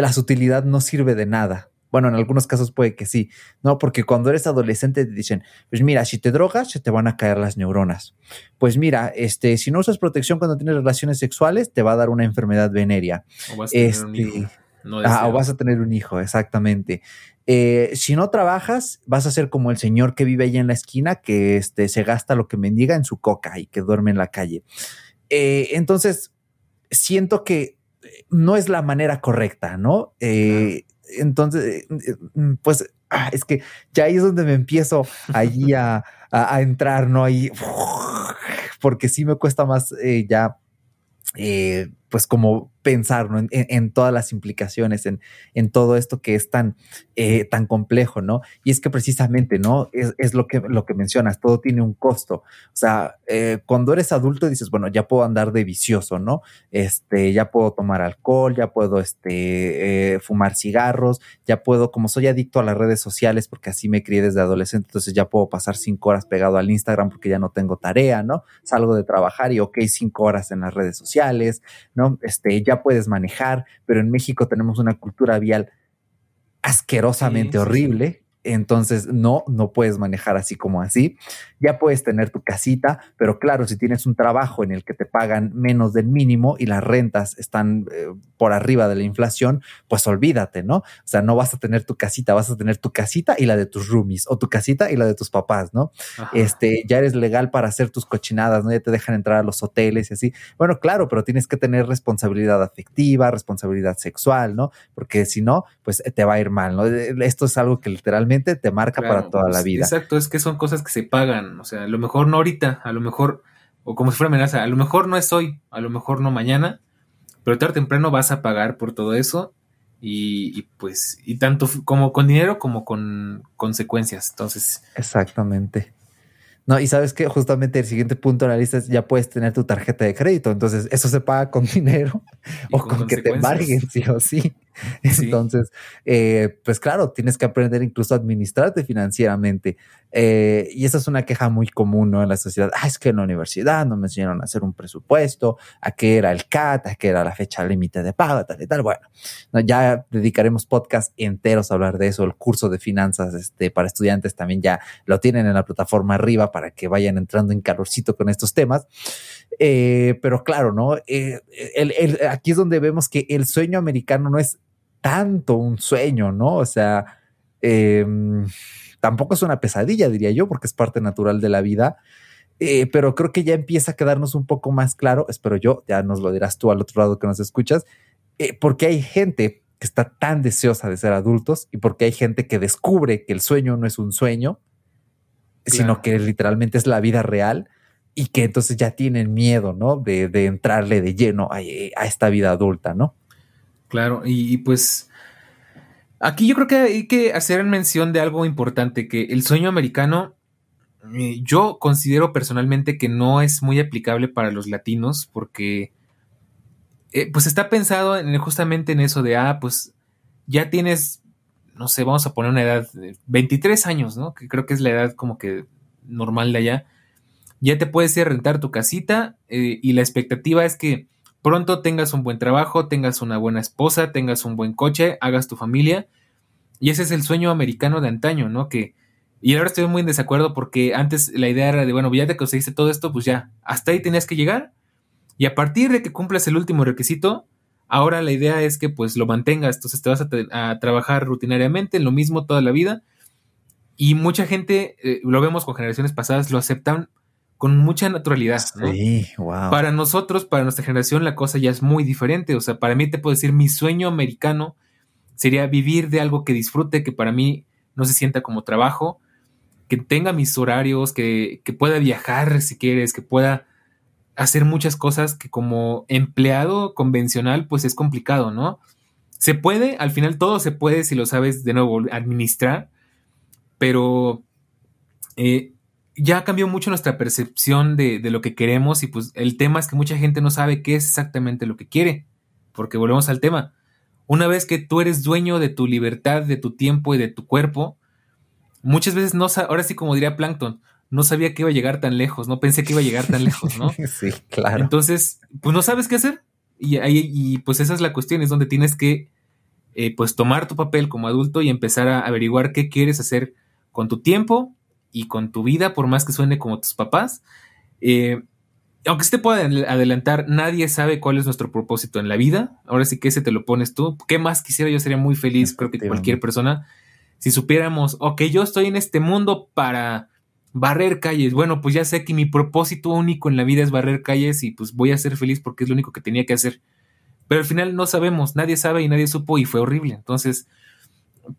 la sutilidad no sirve de nada. Bueno, en algunos casos puede que sí, ¿no? Porque cuando eres adolescente te dicen, pues mira, si te drogas, se te van a caer las neuronas. Pues mira, este, si no usas protección cuando tienes relaciones sexuales, te va a dar una enfermedad venérea. O vas a tener un hijo. Este, ah, o vas a tener un hijo, exactamente. Eh, si no trabajas, vas a ser como el señor que vive ahí en la esquina, que este, se gasta lo que mendiga en su coca y que duerme en la calle. Eh, entonces, siento que no es la manera correcta, ¿no? Eh, entonces, eh, mm, pues ah, es que ya ahí es donde me empiezo allí a, a, entrar, ¿no? Ahí, porque sí me cuesta más eh, ya, eh, pues como pensar en, todas las implicaciones, en, en, todo esto que es tan, eh, tan complejo, ¿no? Y es que precisamente, ¿no? Es, lo, que, lo que mencionas, todo tiene un costo. O sea, eh, cuando eres adulto dices, bueno, ya puedo andar de vicioso, ¿no? Este, ya puedo tomar alcohol, ya puedo este, eh, fumar cigarros, ya puedo, como soy adicto a las redes sociales, porque así me crié desde adolescente, entonces ya puedo pasar cinco horas pegado al Instagram porque ya no tengo tarea, ¿no? Salgo de trabajar y, ok, cinco horas en las redes sociales, ¿no? Este, ya puedes manejar, pero en México tenemos una cultura vial asquerosamente horrible, entonces, no, no puedes manejar así como así. Ya puedes tener tu casita, pero claro, si tienes un trabajo en el que te pagan menos del mínimo y las rentas están eh, por arriba de la inflación, pues olvídate, ¿no? O sea, no vas a tener tu casita, vas a tener tu casita y la de tus roomies o tu casita y la de tus papás, ¿no? Este, ya eres legal para hacer tus cochinadas, ¿no? Ya te dejan entrar a los hoteles y así. Bueno, claro, pero tienes que tener responsabilidad afectiva, responsabilidad sexual, ¿no? Porque si no, pues te va a ir mal, ¿no? Esto es algo que literalmente te marca para toda la pues, vida. Exacto, es que son cosas que se pagan, o sea, a lo mejor no ahorita, a lo mejor, o como si fuera amenaza, a lo mejor no es hoy, a lo mejor no mañana, pero tarde o temprano vas a pagar por todo eso y, pues, y tanto como con dinero como con consecuencias, entonces. Exactamente. No, y sabes que justamente el siguiente punto en la lista es ya puedes tener tu tarjeta de crédito. Entonces, eso se paga con dinero o con, que te embarguen, sí o sí. Entonces, eh, pues claro, tienes que aprender incluso a administrarte financieramente. Eh, y esa es una queja muy común ¿no? en la sociedad. Ah, es que en la universidad no me enseñaron a hacer un presupuesto, a qué era el CAT, a qué era la fecha límite de pago, tal y tal. Bueno, ya dedicaremos podcast enteros a hablar de eso. El curso de finanzas este, para estudiantes también ya lo tienen en la plataforma arriba para que vayan entrando en calorcito con estos temas. Eh, pero claro, ¿no? aquí es donde vemos que el sueño americano no es tanto un sueño, ¿no? O sea, em, tampoco es una pesadilla, diría yo, porque es parte natural de la vida. Eh, pero creo que ya empieza a quedarnos un poco más claro, espero yo, ya nos lo dirás tú al otro lado que nos escuchas, eh, porque hay gente que está tan deseosa de ser adultos y porque hay gente que descubre que el sueño no es un sueño, sino que literalmente es la vida real y que entonces ya tienen miedo, ¿no? De, entrarle de lleno a, a, esta vida adulta, ¿no? Claro, y, pues aquí yo creo que hay que hacer mención de algo importante, que el sueño americano eh, yo considero personalmente que no es muy aplicable para los latinos porque eh, pues está pensado en, justamente en eso de, ah, pues ya tienes, no sé, vamos a poner una edad de 23 años, ¿no? Que creo que es la edad como que normal de allá. Ya te puedes ir a rentar tu casita eh, y la expectativa es que pronto tengas un buen trabajo, tengas una buena esposa, tengas un buen coche, hagas tu familia. Y ese es el sueño americano de antaño, ¿no? Que, y ahora estoy muy en desacuerdo porque antes la idea era de, bueno, ya te conseguiste todo esto, pues ya, hasta ahí tenías que llegar. Y a partir de que cumplas el último requisito, ahora la idea es que pues lo mantengas, entonces te vas a, trabajar rutinariamente en lo mismo toda la vida. Y mucha gente, eh, lo vemos con generaciones pasadas, lo aceptan con mucha naturalidad. Sí, wow. Para nosotros, para nuestra generación, la cosa ya es muy diferente. O sea, para mí te puedo decir, mi sueño americano sería vivir de algo que disfrute, que para mí no se sienta como trabajo, que tenga mis horarios, que, que pueda viajar si quieres, que pueda hacer muchas cosas que como empleado convencional, pues es complicado, ¿no? Se puede, al final todo se puede si lo sabes de nuevo administrar, pero eh, ya cambió mucho nuestra percepción de, lo que queremos y pues el tema es que mucha gente no sabe qué es exactamente lo que quiere, porque volvemos al tema. Una vez que tú eres dueño de tu libertad, de tu tiempo y de tu cuerpo, muchas veces no, ahora sí como diría Plankton, no sabía que iba a llegar tan lejos, no pensé que iba a llegar tan lejos, ¿no? sí, claro. Entonces, pues no sabes qué hacer y, y pues esa es la cuestión, es donde tienes que eh, pues tomar tu papel como adulto y empezar a averiguar qué quieres hacer con tu tiempo y con tu vida, por más que suene como tus papás. Eh, aunque se te pueda adelantar, nadie sabe cuál es nuestro propósito en la vida. Ahora sí que ese te lo pones tú. ¿Qué más quisiera? Yo sería muy feliz, creo que cualquier persona, si supiéramos, ok, yo estoy en este mundo para barrer calles. Bueno, pues ya sé que mi propósito único en la vida es barrer calles y pues voy a ser feliz porque es lo único que tenía que hacer. Pero al final no sabemos, nadie sabe y nadie supo y fue horrible. Entonces,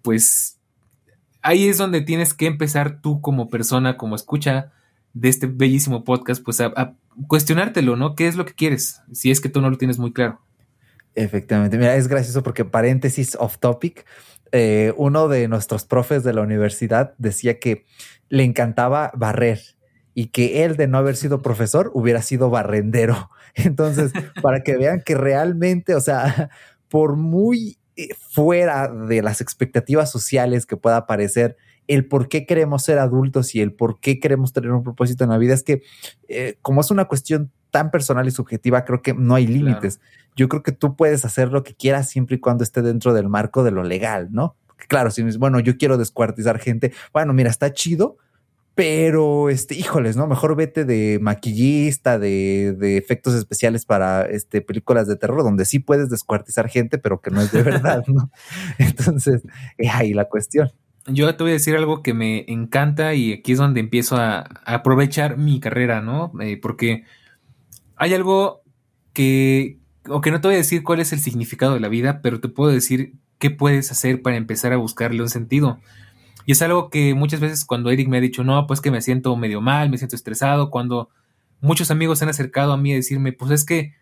pues ahí es donde tienes que empezar tú como persona, como escucha de este bellísimo podcast, pues a, cuestionártelo, ¿no? ¿Qué es lo que quieres? Si es que tú no lo tienes muy claro. Efectivamente, mira, es gracioso porque paréntesis off topic, eh, uno de nuestros profes de la universidad decía que le encantaba barrer y que él de no haber sido profesor hubiera sido barrendero. Entonces, para que vean que realmente, o sea, por muy fuera de las expectativas sociales que pueda parecer el por qué queremos ser adultos y el por qué queremos tener un propósito en la vida es que eh, como es una cuestión tan personal y subjetiva, creo que no hay límites. Yo creo que tú puedes hacer lo que quieras siempre y cuando esté dentro del marco de lo legal, ¿no? Claro, si bueno, yo quiero descuartizar gente, bueno, mira, está chido, pero este, híjoles, ¿no? Mejor vete de maquillista, de, de, efectos especiales para este, películas de terror, donde sí puedes descuartizar gente, pero que no es de verdad, ¿no? Entonces, es ahí la cuestión. Yo te voy a decir algo que me encanta y aquí es donde empiezo a, aprovechar mi carrera, ¿no? Eh, porque hay algo que, o que no te voy a decir cuál es el significado de la vida, pero te puedo decir qué puedes hacer para empezar a buscarle un sentido. Y es algo que muchas veces cuando Eric me ha dicho, no, pues que me siento medio mal, me siento estresado, cuando muchos amigos se han acercado a mí a decirme, pues es que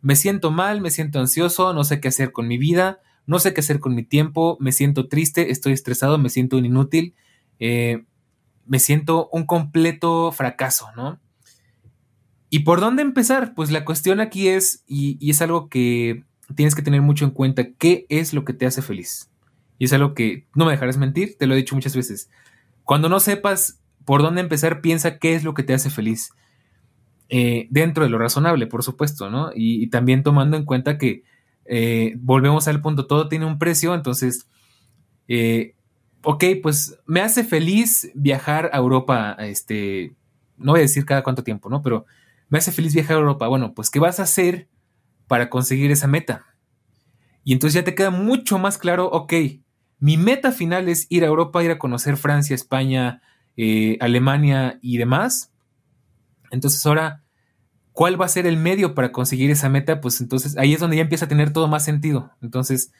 me siento mal, me siento ansioso, no sé qué hacer con mi vida, no sé qué hacer con mi tiempo, me siento triste, estoy estresado, me siento un inútil, eh, me siento un completo fracaso, ¿no? ¿Y por dónde empezar? Pues la cuestión aquí es, y, y es algo que tienes que tener mucho en cuenta, ¿qué es lo que te hace feliz? Y es algo que no me dejarás mentir, te lo he dicho muchas veces. Cuando no sepas por dónde empezar, piensa qué es lo que te hace feliz. Eh, dentro de lo razonable, por supuesto, ¿no? Y, también tomando en cuenta que eh, volvemos al punto, todo tiene un precio, entonces, eh, ok, pues me hace feliz viajar a Europa, este, no voy a decir cada cuánto tiempo, ¿no? Pero me hace feliz viajar a Europa. Bueno, pues, ¿qué vas a hacer para conseguir esa meta? Y entonces ya te queda mucho más claro, ok, mi meta final es ir a Europa, ir a conocer Francia, España, eh, Alemania y demás. Entonces ahora, ¿cuál va a ser el medio para conseguir esa meta? Pues entonces ahí es donde ya empieza a tener todo más sentido. Entonces,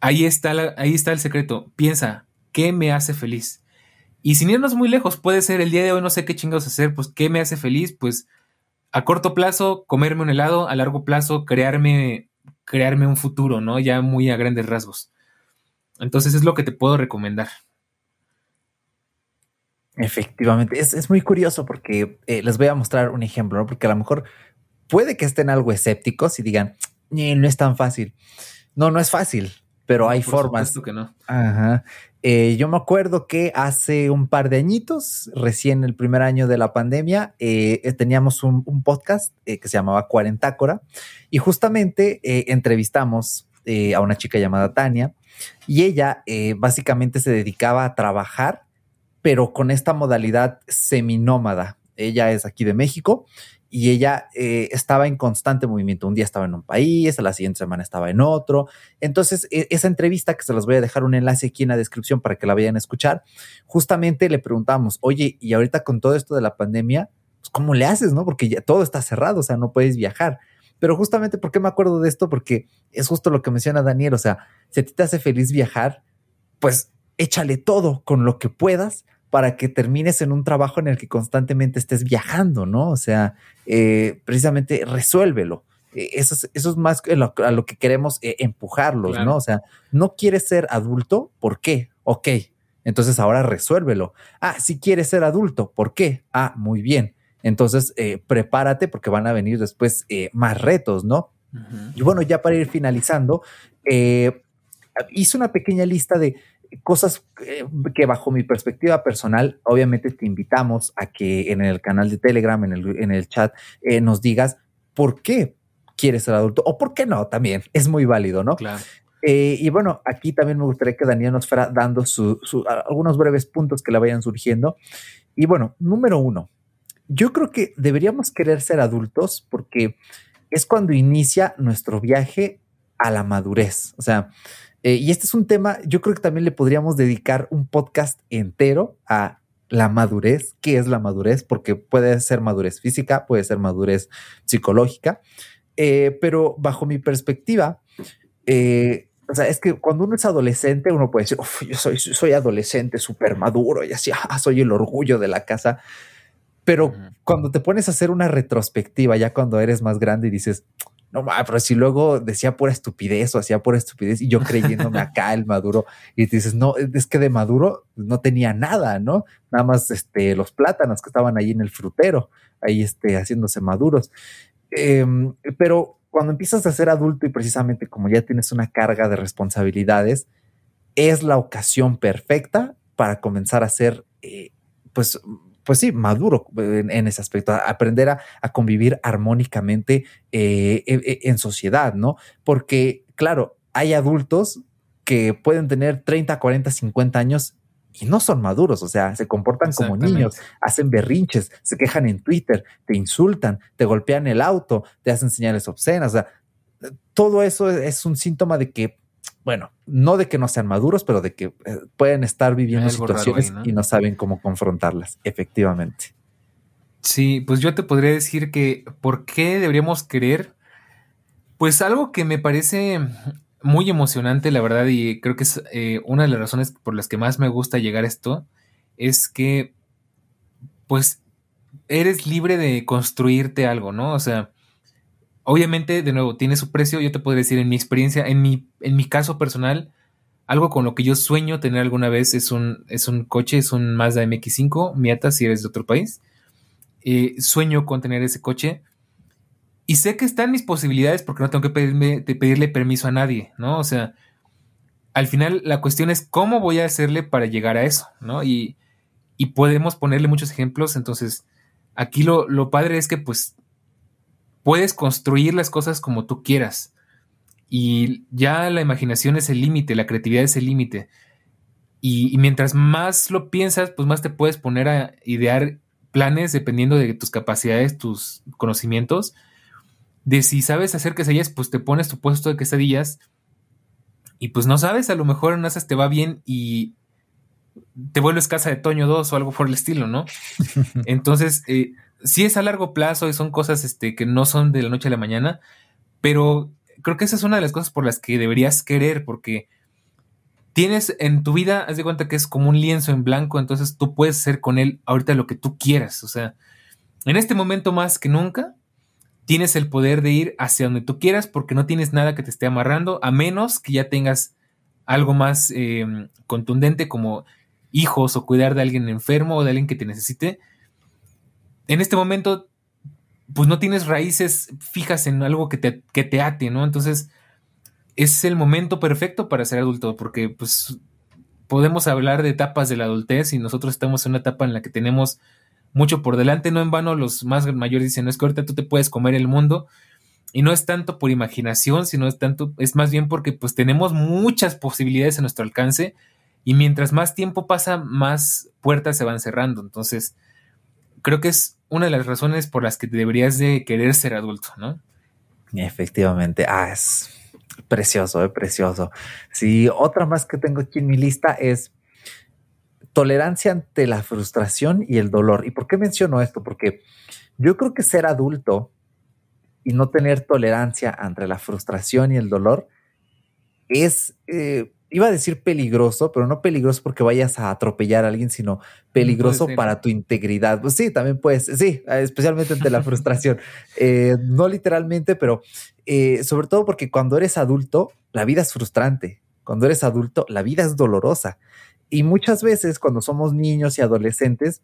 ahí está, ahí está el secreto. Piensa, ¿qué me hace feliz? Y sin irnos muy lejos, puede ser el día de hoy no sé qué chingados hacer, pues ¿qué me hace feliz? Pues a corto plazo, comerme un helado, a largo plazo, crearme, crearme un futuro, ¿no? Ya muy a grandes rasgos. Entonces es lo que te puedo recomendar. Efectivamente, es, muy curioso porque eh, les voy a mostrar un ejemplo, ¿no? Porque a lo mejor puede que estén algo escépticos y digan, no es tan fácil. No, no es fácil, pero hay formas. que no. Ajá. Eh, yo me acuerdo que hace un par de añitos, recién el primer año de la pandemia, eh, teníamos un, podcast que se llamaba Cuarentácora y justamente entrevistamos a una chica llamada Tania y ella eh, básicamente se dedicaba a trabajar, pero con esta modalidad seminómada. Ella es aquí de México y ella eh, estaba en constante movimiento. Un día estaba en un país, a la siguiente semana estaba en otro. Entonces, e, esa entrevista, que se los voy a dejar un enlace aquí en la descripción para que la vayan a escuchar, justamente le preguntamos, oye, y ahorita con todo esto de la pandemia, pues, ¿cómo le haces? No, porque ya todo está cerrado, o sea, no puedes viajar. Pero justamente, ¿por qué me acuerdo de esto? Porque es justo lo que menciona Daniel, o sea, si a ti te hace feliz viajar, pues échale todo con lo que puedas para que termines en un trabajo en el que constantemente estés viajando, ¿no? O sea, eh, precisamente resuélvelo. Eh, eso es, eso es más a lo, que queremos eh, empujarlos, ¿no? O sea, no quieres ser adulto, ¿por qué? Ok, entonces ahora resuélvelo. Ah, si quieres ser adulto, ¿por qué? Ah, muy bien. Entonces, prepárate porque van a venir después más retos, ¿no? Y bueno, ya para ir finalizando, hice una pequeña lista de cosas que bajo mi perspectiva personal, obviamente te invitamos a que en el canal de Telegram, en el, en el chat, nos digas por qué quieres ser adulto o por qué no también. Es muy válido, ¿no? Claro. y bueno, aquí también me gustaría que Daniel nos fuera dando algunos breves puntos que le vayan surgiendo. Y bueno, número uno, yo creo que deberíamos querer ser adultos porque es cuando inicia nuestro viaje a la madurez. O sea, eh, y este es un tema, yo creo que también le podríamos dedicar un podcast entero a la madurez, qué es la madurez, porque puede ser madurez física, puede ser madurez psicológica, eh, pero bajo mi perspectiva, eh, o sea, es que cuando uno es adolescente, uno puede decir, yo soy, soy adolescente, súper maduro y así, ah, soy el orgullo de la casa. Pero cuando te pones a hacer una retrospectiva, ya cuando eres más grande y dices, no, pero si luego decía pura estupidez o hacía pura estupidez y yo creyéndome acá el maduro y dices, no, es que de maduro no tenía nada, ¿no? Nada más este, los plátanos que estaban ahí en el frutero, ahí este, haciéndose maduros. Em, pero cuando empiezas a ser adulto y precisamente como ya tienes una carga de responsabilidades, es la ocasión perfecta para comenzar a ser, eh, pues, pues sí, maduro en, ese aspecto, aprender a, convivir armónicamente eh, e, e, en, sociedad, ¿no? Porque, claro, hay adultos que pueden tener 30, 40, 50 años y no son maduros, o sea, se comportan como niños, hacen berrinches, se quejan en Twitter, te insultan, te golpean el auto, te hacen señales obscenas, o sea, todo eso es un síntoma de que, bueno, no de que no sean maduros, pero de que eh, pueden estar viviendo situaciones y no saben cómo confrontarlas, efectivamente. Sí, pues yo te podría decir que, ¿por qué deberíamos querer? Pues algo que me parece muy emocionante, la verdad, y creo que es eh, una de las razones por las que más me gusta llegar a esto, es que, pues, eres libre de construirte algo, ¿no? O sea, obviamente, de nuevo, tiene su precio, yo te podría decir, en mi experiencia, en mi, en mi caso personal, algo con lo que yo sueño tener alguna vez es un, es un coche, es un Mazda MX5, Miata, si eres de otro país. Eh, sueño con tener ese coche y sé que están mis posibilidades porque no tengo que pedirme, pedirle permiso a nadie, ¿no? O sea, al final la cuestión es cómo voy a hacerle para llegar a eso, ¿no? Y, podemos ponerle muchos ejemplos. Entonces, aquí lo, lo padre es que pues puedes construir las cosas como tú quieras. Y ya la imaginación es el límite, la creatividad es el límite. Y, y, mientras más lo piensas, pues más te puedes poner a idear planes dependiendo de tus capacidades, tus conocimientos de si sabes hacer quesadillas, pues te pones tu puesto de quesadillas y pues no sabes, a lo mejor en esas te va bien y te vuelves casa de Toño 2 o algo por el estilo, ¿no? Entonces, eh, sí es a largo plazo y son cosas este, que no son de la noche a la mañana, pero creo que esa es una de las cosas por las que deberías querer, porque tienes en tu vida, haz de cuenta que es como un lienzo en blanco, entonces tú puedes hacer con él ahorita lo que tú quieras, o sea, en este momento más que nunca, tienes el poder de ir hacia donde tú quieras porque no tienes nada que te esté amarrando, a menos que ya tengas algo más em, contundente como hijos o cuidar de alguien enfermo o de alguien que te necesite. En este momento, pues no tienes raíces fijas en algo que te, que te ate, ¿no? Entonces, es el momento perfecto para ser adulto porque pues podemos hablar de etapas de la adultez y nosotros estamos en una etapa en la que tenemos mucho por delante. No en vano los más mayores dicen, no es que ahorita tú te puedes comer el mundo. Y no es tanto por imaginación, sino es tanto, es más bien porque pues tenemos muchas posibilidades a nuestro alcance y mientras más tiempo pasa, más puertas se van cerrando. Entonces, creo que es una de las razones por las que deberías de querer ser adulto, ¿no? Efectivamente. Ah, es precioso, eh, precioso. Sí, otra más que tengo aquí en mi lista es tolerancia ante la frustración y el dolor. ¿Y por qué menciono esto? Porque yo creo que ser adulto y no tener tolerancia ante la frustración y el dolor es, eh, iba a decir peligroso, pero no peligroso porque vayas a atropellar a alguien, sino peligroso para tu integridad. Pues sí, también puedes, sí, especialmente ante la frustración. Eh, no literalmente, pero eh, sobre todo porque cuando eres adulto, la vida es frustrante. Cuando eres adulto, la vida es dolorosa. Y muchas veces cuando somos niños y adolescentes,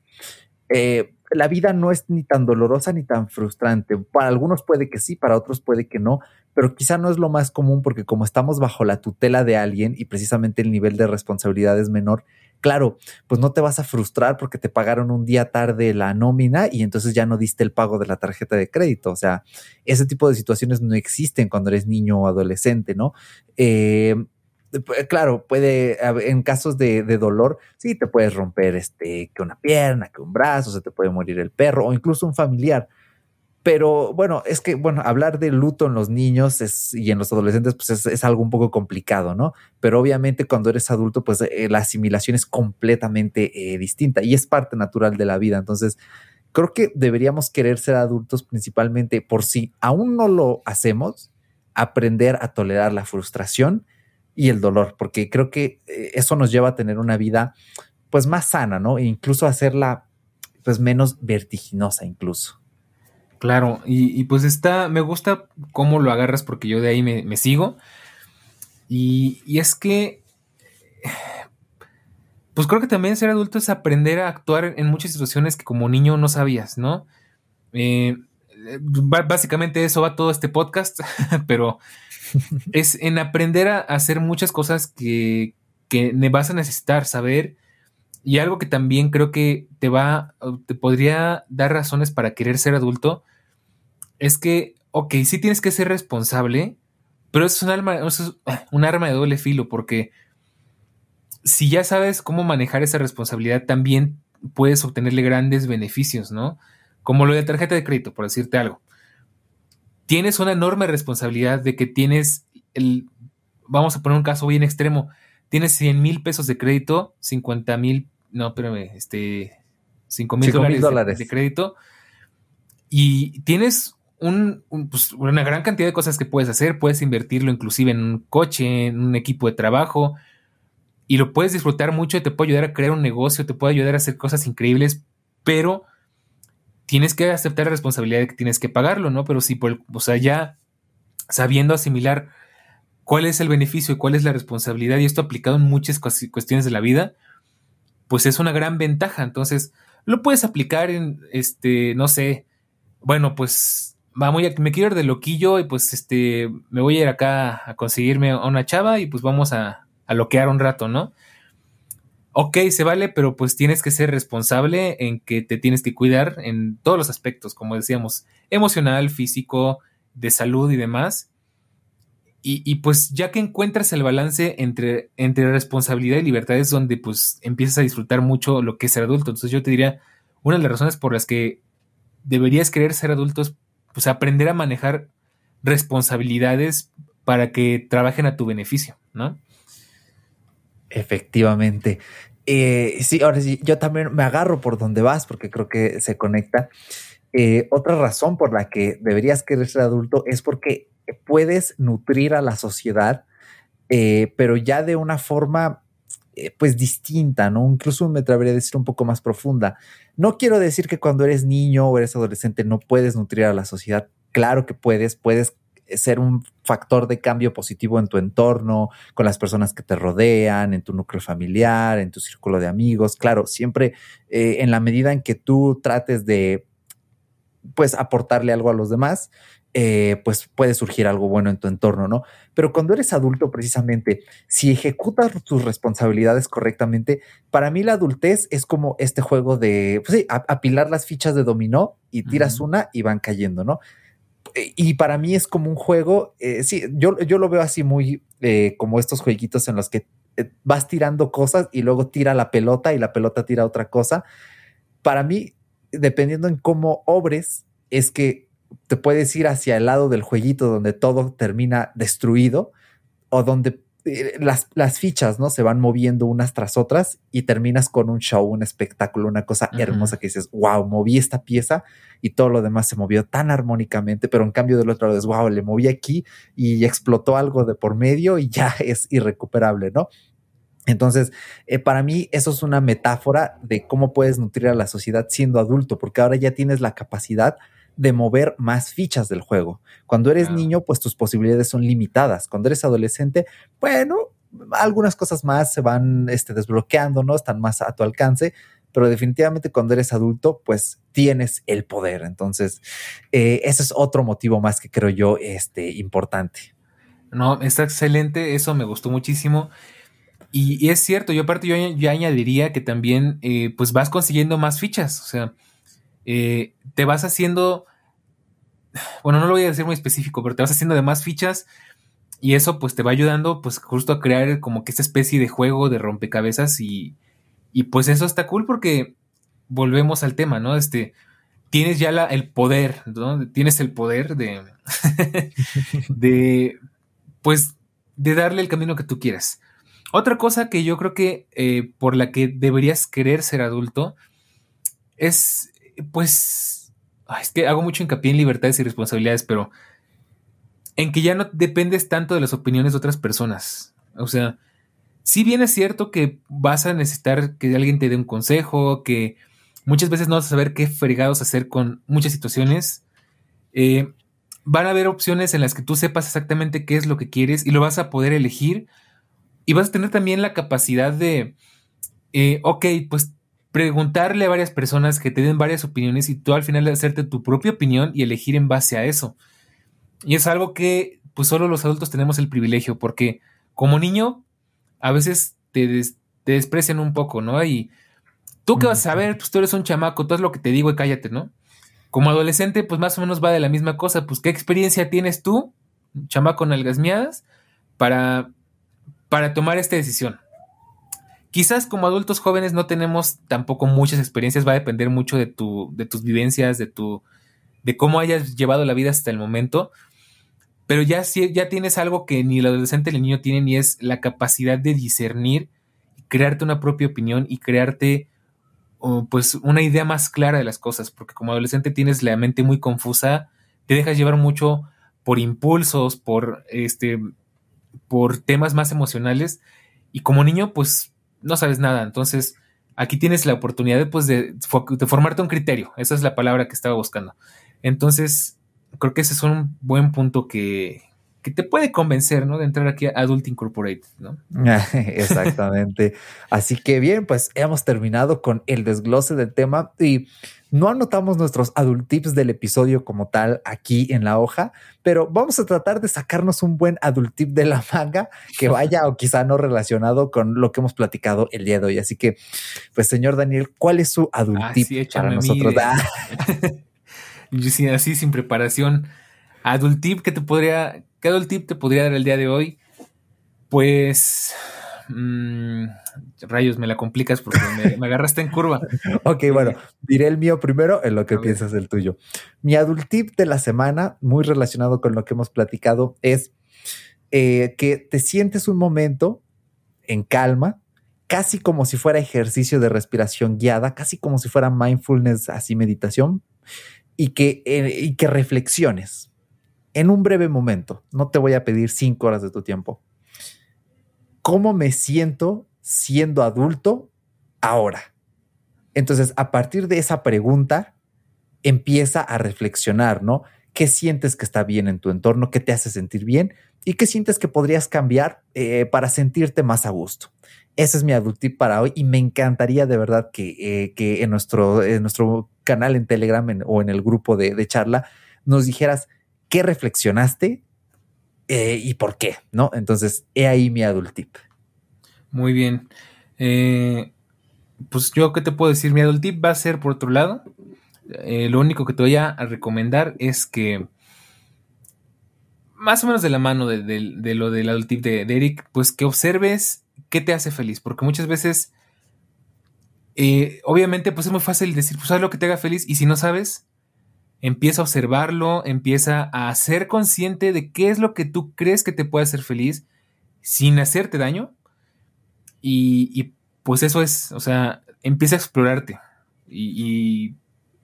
eh, la vida no es ni tan dolorosa ni tan frustrante. Para algunos puede que sí, para otros puede que no, pero quizá no es lo más común porque como estamos bajo la tutela de alguien y precisamente el nivel de responsabilidad es menor, claro, pues no te vas a frustrar porque te pagaron un día tarde la nómina y entonces ya no diste el pago de la tarjeta de crédito. O sea, ese tipo de situaciones no existen cuando eres niño o adolescente, ¿no? Eh, claro, puede, en casos de, dolor, sí, te puedes romper este, que una pierna, que un brazo, se te puede morir el perro o incluso un familiar. Pero bueno, es que, bueno, hablar de luto en los niños y en los adolescentes, pues es, algo un poco complicado, ¿no? Pero obviamente cuando eres adulto, pues eh, la asimilación es completamente eh, distinta y es parte natural de la vida. Entonces, creo que deberíamos querer ser adultos principalmente por si aún no lo hacemos, aprender a tolerar la frustración y el dolor, porque creo que eh, eso nos lleva a tener una vida pues más sana, ¿no? E incluso hacerla pues menos vertiginosa incluso. Claro, y, pues está, me gusta cómo lo agarras porque yo de ahí me, sigo. Y, es que, pues creo que también ser adulto es aprender a actuar en muchas situaciones que como niño no sabías, ¿no? Eh, básicamente eso va todo este podcast, pero es en aprender a hacer muchas cosas que, que vas a necesitar saber. Y algo que también creo que te va, te podría dar razones para querer ser adulto, es que, ok, sí tienes que ser responsable, Pero es un arma, es un arma de doble filo porque si ya sabes cómo manejar esa responsabilidad, también puedes obtenerle grandes beneficios, ¿no? Como lo de tarjeta de crédito, por decirte algo. Tienes una enorme responsabilidad de que tienes el, vamos a poner un caso bien extremo, tienes 100 mil pesos de crédito, 50 mil, no, espérame, este, 5 mil dólares, De, crédito. Y tienes un, pues, una gran cantidad de cosas que puedes hacer, puedes invertirlo inclusive en un coche, en un equipo de trabajo. Y lo puedes disfrutar mucho, te puede ayudar a crear un negocio, te puede ayudar a hacer cosas increíbles, pero tienes que aceptar la responsabilidad de que tienes que pagarlo, ¿no? Pero si, por, o sea, ya sabiendo asimilar cuál es el beneficio y cuál es la responsabilidad, y esto aplicado en muchas cuestiones de la vida, pues es una gran ventaja. Entonces, lo puedes aplicar en, este, no sé, bueno, pues vamos, me quiero ir de loquillo y pues este, me voy a ir acá a conseguirme a una chava y pues vamos a, a loquear un rato, ¿no? Ok, se vale, pero pues tienes que ser responsable en que te tienes que cuidar en todos los aspectos, como decíamos, emocional, físico, de salud y demás. Y, pues ya que encuentras el balance entre, entre responsabilidad y libertad es donde pues empiezas a disfrutar mucho lo que es ser adulto. Entonces yo te diría, una de las razones por las que deberías querer ser adulto es pues aprender a manejar responsabilidades para que trabajen a tu beneficio, ¿no? Efectivamente. Eh, sí, ahora sí, yo también me agarro por donde vas porque creo que se conecta. Eh, otra razón por la que deberías querer ser adulto es porque puedes nutrir a la sociedad, eh, pero ya de una forma pues distinta, ¿no? Incluso me atrevería a decir un poco más profunda. No quiero decir que cuando eres niño o eres adolescente no puedes nutrir a la sociedad. Claro que puedes, puedes ser un factor de cambio positivo en tu entorno, con las personas que te rodean, en tu núcleo familiar, en tu círculo de amigos. Claro, siempre eh, en la medida en que tú trates de, pues, aportarle algo a los demás, eh, pues puede surgir algo bueno en tu entorno, ¿no? Pero cuando eres adulto, precisamente, si ejecutas tus responsabilidades correctamente, para mí la adultez es como este juego de, pues sí, apilar las fichas de dominó y tiras una y van cayendo, ¿no? y para mí es como un juego, eh, sí, yo, yo lo veo así muy eh, como estos jueguitos en los que eh, vas tirando cosas y luego tira la pelota y la pelota tira otra cosa. Para mí, dependiendo en cómo obres, es que te puedes ir hacia el lado del jueguito donde todo termina destruido o donde eh, las, las, fichas, ¿no? Se van moviendo unas tras otras y terminas con un show, un espectáculo, una cosa hermosa que dices, wow, moví esta pieza y todo lo demás se movió tan armónicamente, pero en cambio del otro lado es, wow, le moví aquí y explotó algo de por medio y ya es irrecuperable, ¿no? Entonces, eh, para mí eso es una metáfora de cómo puedes nutrir a la sociedad siendo adulto, porque ahora ya tienes la capacidad de mover más fichas del juego. Cuando eres niño, pues tus posibilidades son limitadas. Cuando eres adolescente, bueno, algunas cosas más se van este, desbloqueando, ¿no? Están más a tu alcance, pero definitivamente cuando eres adulto, pues tienes el poder. Entonces, eh, ese es otro motivo más que creo yo este, importante. No, está excelente, eso me gustó muchísimo. Y, es cierto, yo aparte yo añadiría que también eh, pues vas consiguiendo más fichas, o sea, eh, te vas haciendo, bueno, no lo voy a decir muy específico, pero te vas haciendo de más fichas y eso pues te va ayudando pues justo a crear como que esta especie de juego de rompecabezas y, y pues eso está cool porque volvemos al tema, ¿no? Este, tienes ya la, el poder, ¿no? Tienes el poder de, de, pues, de darle el camino que tú quieras. Otra cosa que yo creo que eh, por la que deberías querer ser adulto es pues, es que hago mucho hincapié en libertades y responsabilidades, pero en que ya no dependes tanto de las opiniones de otras personas. O sea, si bien es cierto que vas a necesitar que alguien te dé un consejo, que muchas veces no vas a saber qué fregados hacer con muchas situaciones, eh, van a haber opciones en las que tú sepas exactamente qué es lo que quieres y lo vas a poder elegir y vas a tener también la capacidad de, eh, ok, pues preguntarle a varias personas que te den varias opiniones y tú al final hacerte tu propia opinión y elegir en base a eso. Y es algo que pues solo los adultos tenemos el privilegio porque como niño a veces te, desprecian un poco, ¿no? Y tú qué vas a saber, pues tú eres un chamaco, tú es lo que te digo y cállate, ¿no? Como adolescente pues más o menos va de la misma cosa, pues qué experiencia tienes tú chamaco con algas miadas para, para tomar esta decisión. Quizás como adultos jóvenes no tenemos tampoco muchas experiencias, va a depender mucho de, tu, de tus vivencias, de, tu, de cómo hayas llevado la vida hasta el momento, pero ya, ya tienes algo que ni el adolescente ni el niño tienen y es la capacidad de discernir, crearte una propia opinión y crearte pues una idea más clara de las cosas, porque como adolescente tienes la mente muy confusa, te dejas llevar mucho por impulsos, por este por temas más emocionales. Y como niño pues no sabes nada, entonces aquí tienes la oportunidad pues, de, de formarte un criterio, esa es la palabra que estaba buscando. Entonces, creo que ese es un buen punto que, que te puede convencer, ¿no? De entrar aquí a Adult Incorporated, ¿no? Exactamente. Así que bien, pues hemos terminado con el desglose del tema y no anotamos nuestros adult tips del episodio como tal aquí en la hoja, pero vamos a tratar de sacarnos un buen adult tip de la manga que vaya o quizá no relacionado con lo que hemos platicado el día de hoy. Así que, pues, señor Daniel, ¿cuál es su adult ah, tip para nosotros? así sin preparación. Adult tip que te podría ¿Qué el tip te podría dar el día de hoy? Pues. Mm, rayos, me la complicas porque me, agarraste en curva. ok, bueno, diré el mío primero en lo que piensas el tuyo. Mi adult tip de la semana, muy relacionado con lo que hemos platicado, es eh, que te sientes un momento en calma, casi como si fuera ejercicio de respiración guiada, casi como si fuera mindfulness, así meditación, y que, eh, y que reflexiones en un breve momento, no te voy a pedir cinco horas de tu tiempo, ¿cómo me siento siendo adulto ahora? Entonces, a partir de esa pregunta, empieza a reflexionar, ¿no? ¿Qué sientes que está bien en tu entorno? ¿Qué te hace sentir bien? ¿Y qué sientes que podrías cambiar eh, para sentirte más a gusto? Ese es mi adult tip para hoy y me encantaría de verdad que, eh, que en, nuestro, en nuestro canal en Telegram o en el grupo de, charla nos dijeras qué reflexionaste eh, y por qué, ¿no? Entonces, he ahí mi adult tip. Muy bien. Eh, pues yo, ¿qué te puedo decir? Mi adult tip va a ser por otro lado. Eh, lo único que te voy a recomendar es que, más o menos de la mano de, lo del adult tip de, Eric, pues que observes qué te hace feliz, porque muchas veces, obviamente, pues es muy fácil decir, pues haz lo que te haga feliz, y si no sabes, empieza a observarlo, empieza a ser consciente de qué es lo que tú crees que te puede hacer feliz sin hacerte daño. Y, pues eso es, o sea, empieza a explorarte y,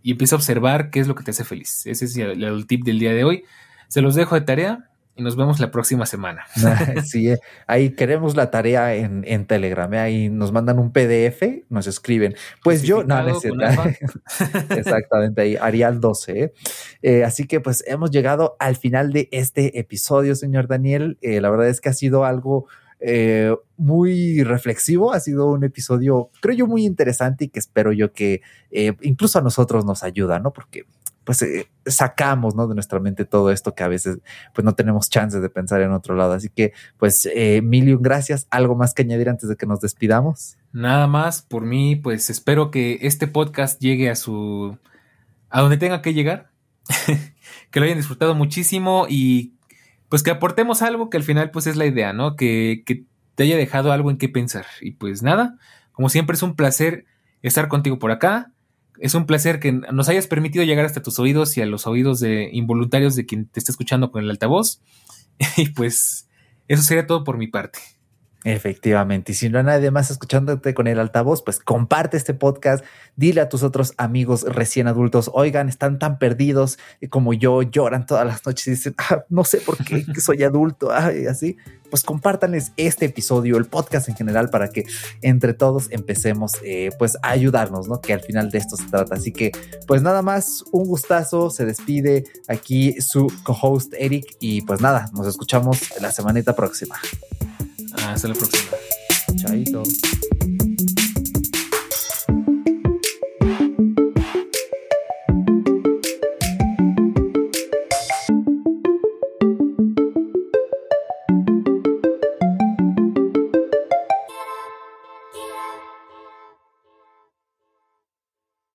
y, empieza a observar qué es lo que te hace feliz. Ese es el, el tip del día de hoy. Se los dejo de tarea y nos vemos la próxima semana. sí, eh, ahí queremos la tarea en, en Telegram. Eh, ahí nos mandan un PDF, nos escriben. Pues yo, no, exactamente ahí, Arial 12. Eh. así que pues hemos llegado al final de este episodio, señor Daniel. la verdad es que ha sido algo muy reflexivo. Ha sido un episodio, creo yo, muy interesante y que espero yo que incluso a nosotros nos ayuda, ¿no? Porque pues eh, sacamos ¿no? de nuestra mente todo esto que a veces pues no tenemos chance de pensar en otro lado. Así que pues eh, gracias. ¿Algo más que añadir antes de que nos despidamos? Nada más por mí, pues espero que este podcast llegue a su... a donde tenga que llegar, que lo hayan disfrutado muchísimo y pues que aportemos algo que al final pues es la idea, ¿no? Que, que te haya dejado algo en qué pensar. Y pues nada, como siempre es un placer estar contigo por acá. Es un placer que nos hayas permitido llegar hasta tus oídos y a los oídos de involuntarios de quien te está escuchando con el altavoz. Y pues eso sería todo por mi parte. Efectivamente, y si no hay nadie más escuchándote con el altavoz, pues comparte este podcast, dile a tus otros amigos recién adultos, oigan, están tan perdidos como yo, lloran todas las noches y dicen, ah, no sé por qué soy adulto, y así, pues compártanles este episodio, el podcast en general, para que entre todos empecemos eh, pues a ayudarnos, ¿no? Que al final de esto se trata. Así que, pues nada más, un gustazo, se despide aquí su co-host Eric y pues nada, nos escuchamos la semanita próxima. Hasta la próxima. Chaito.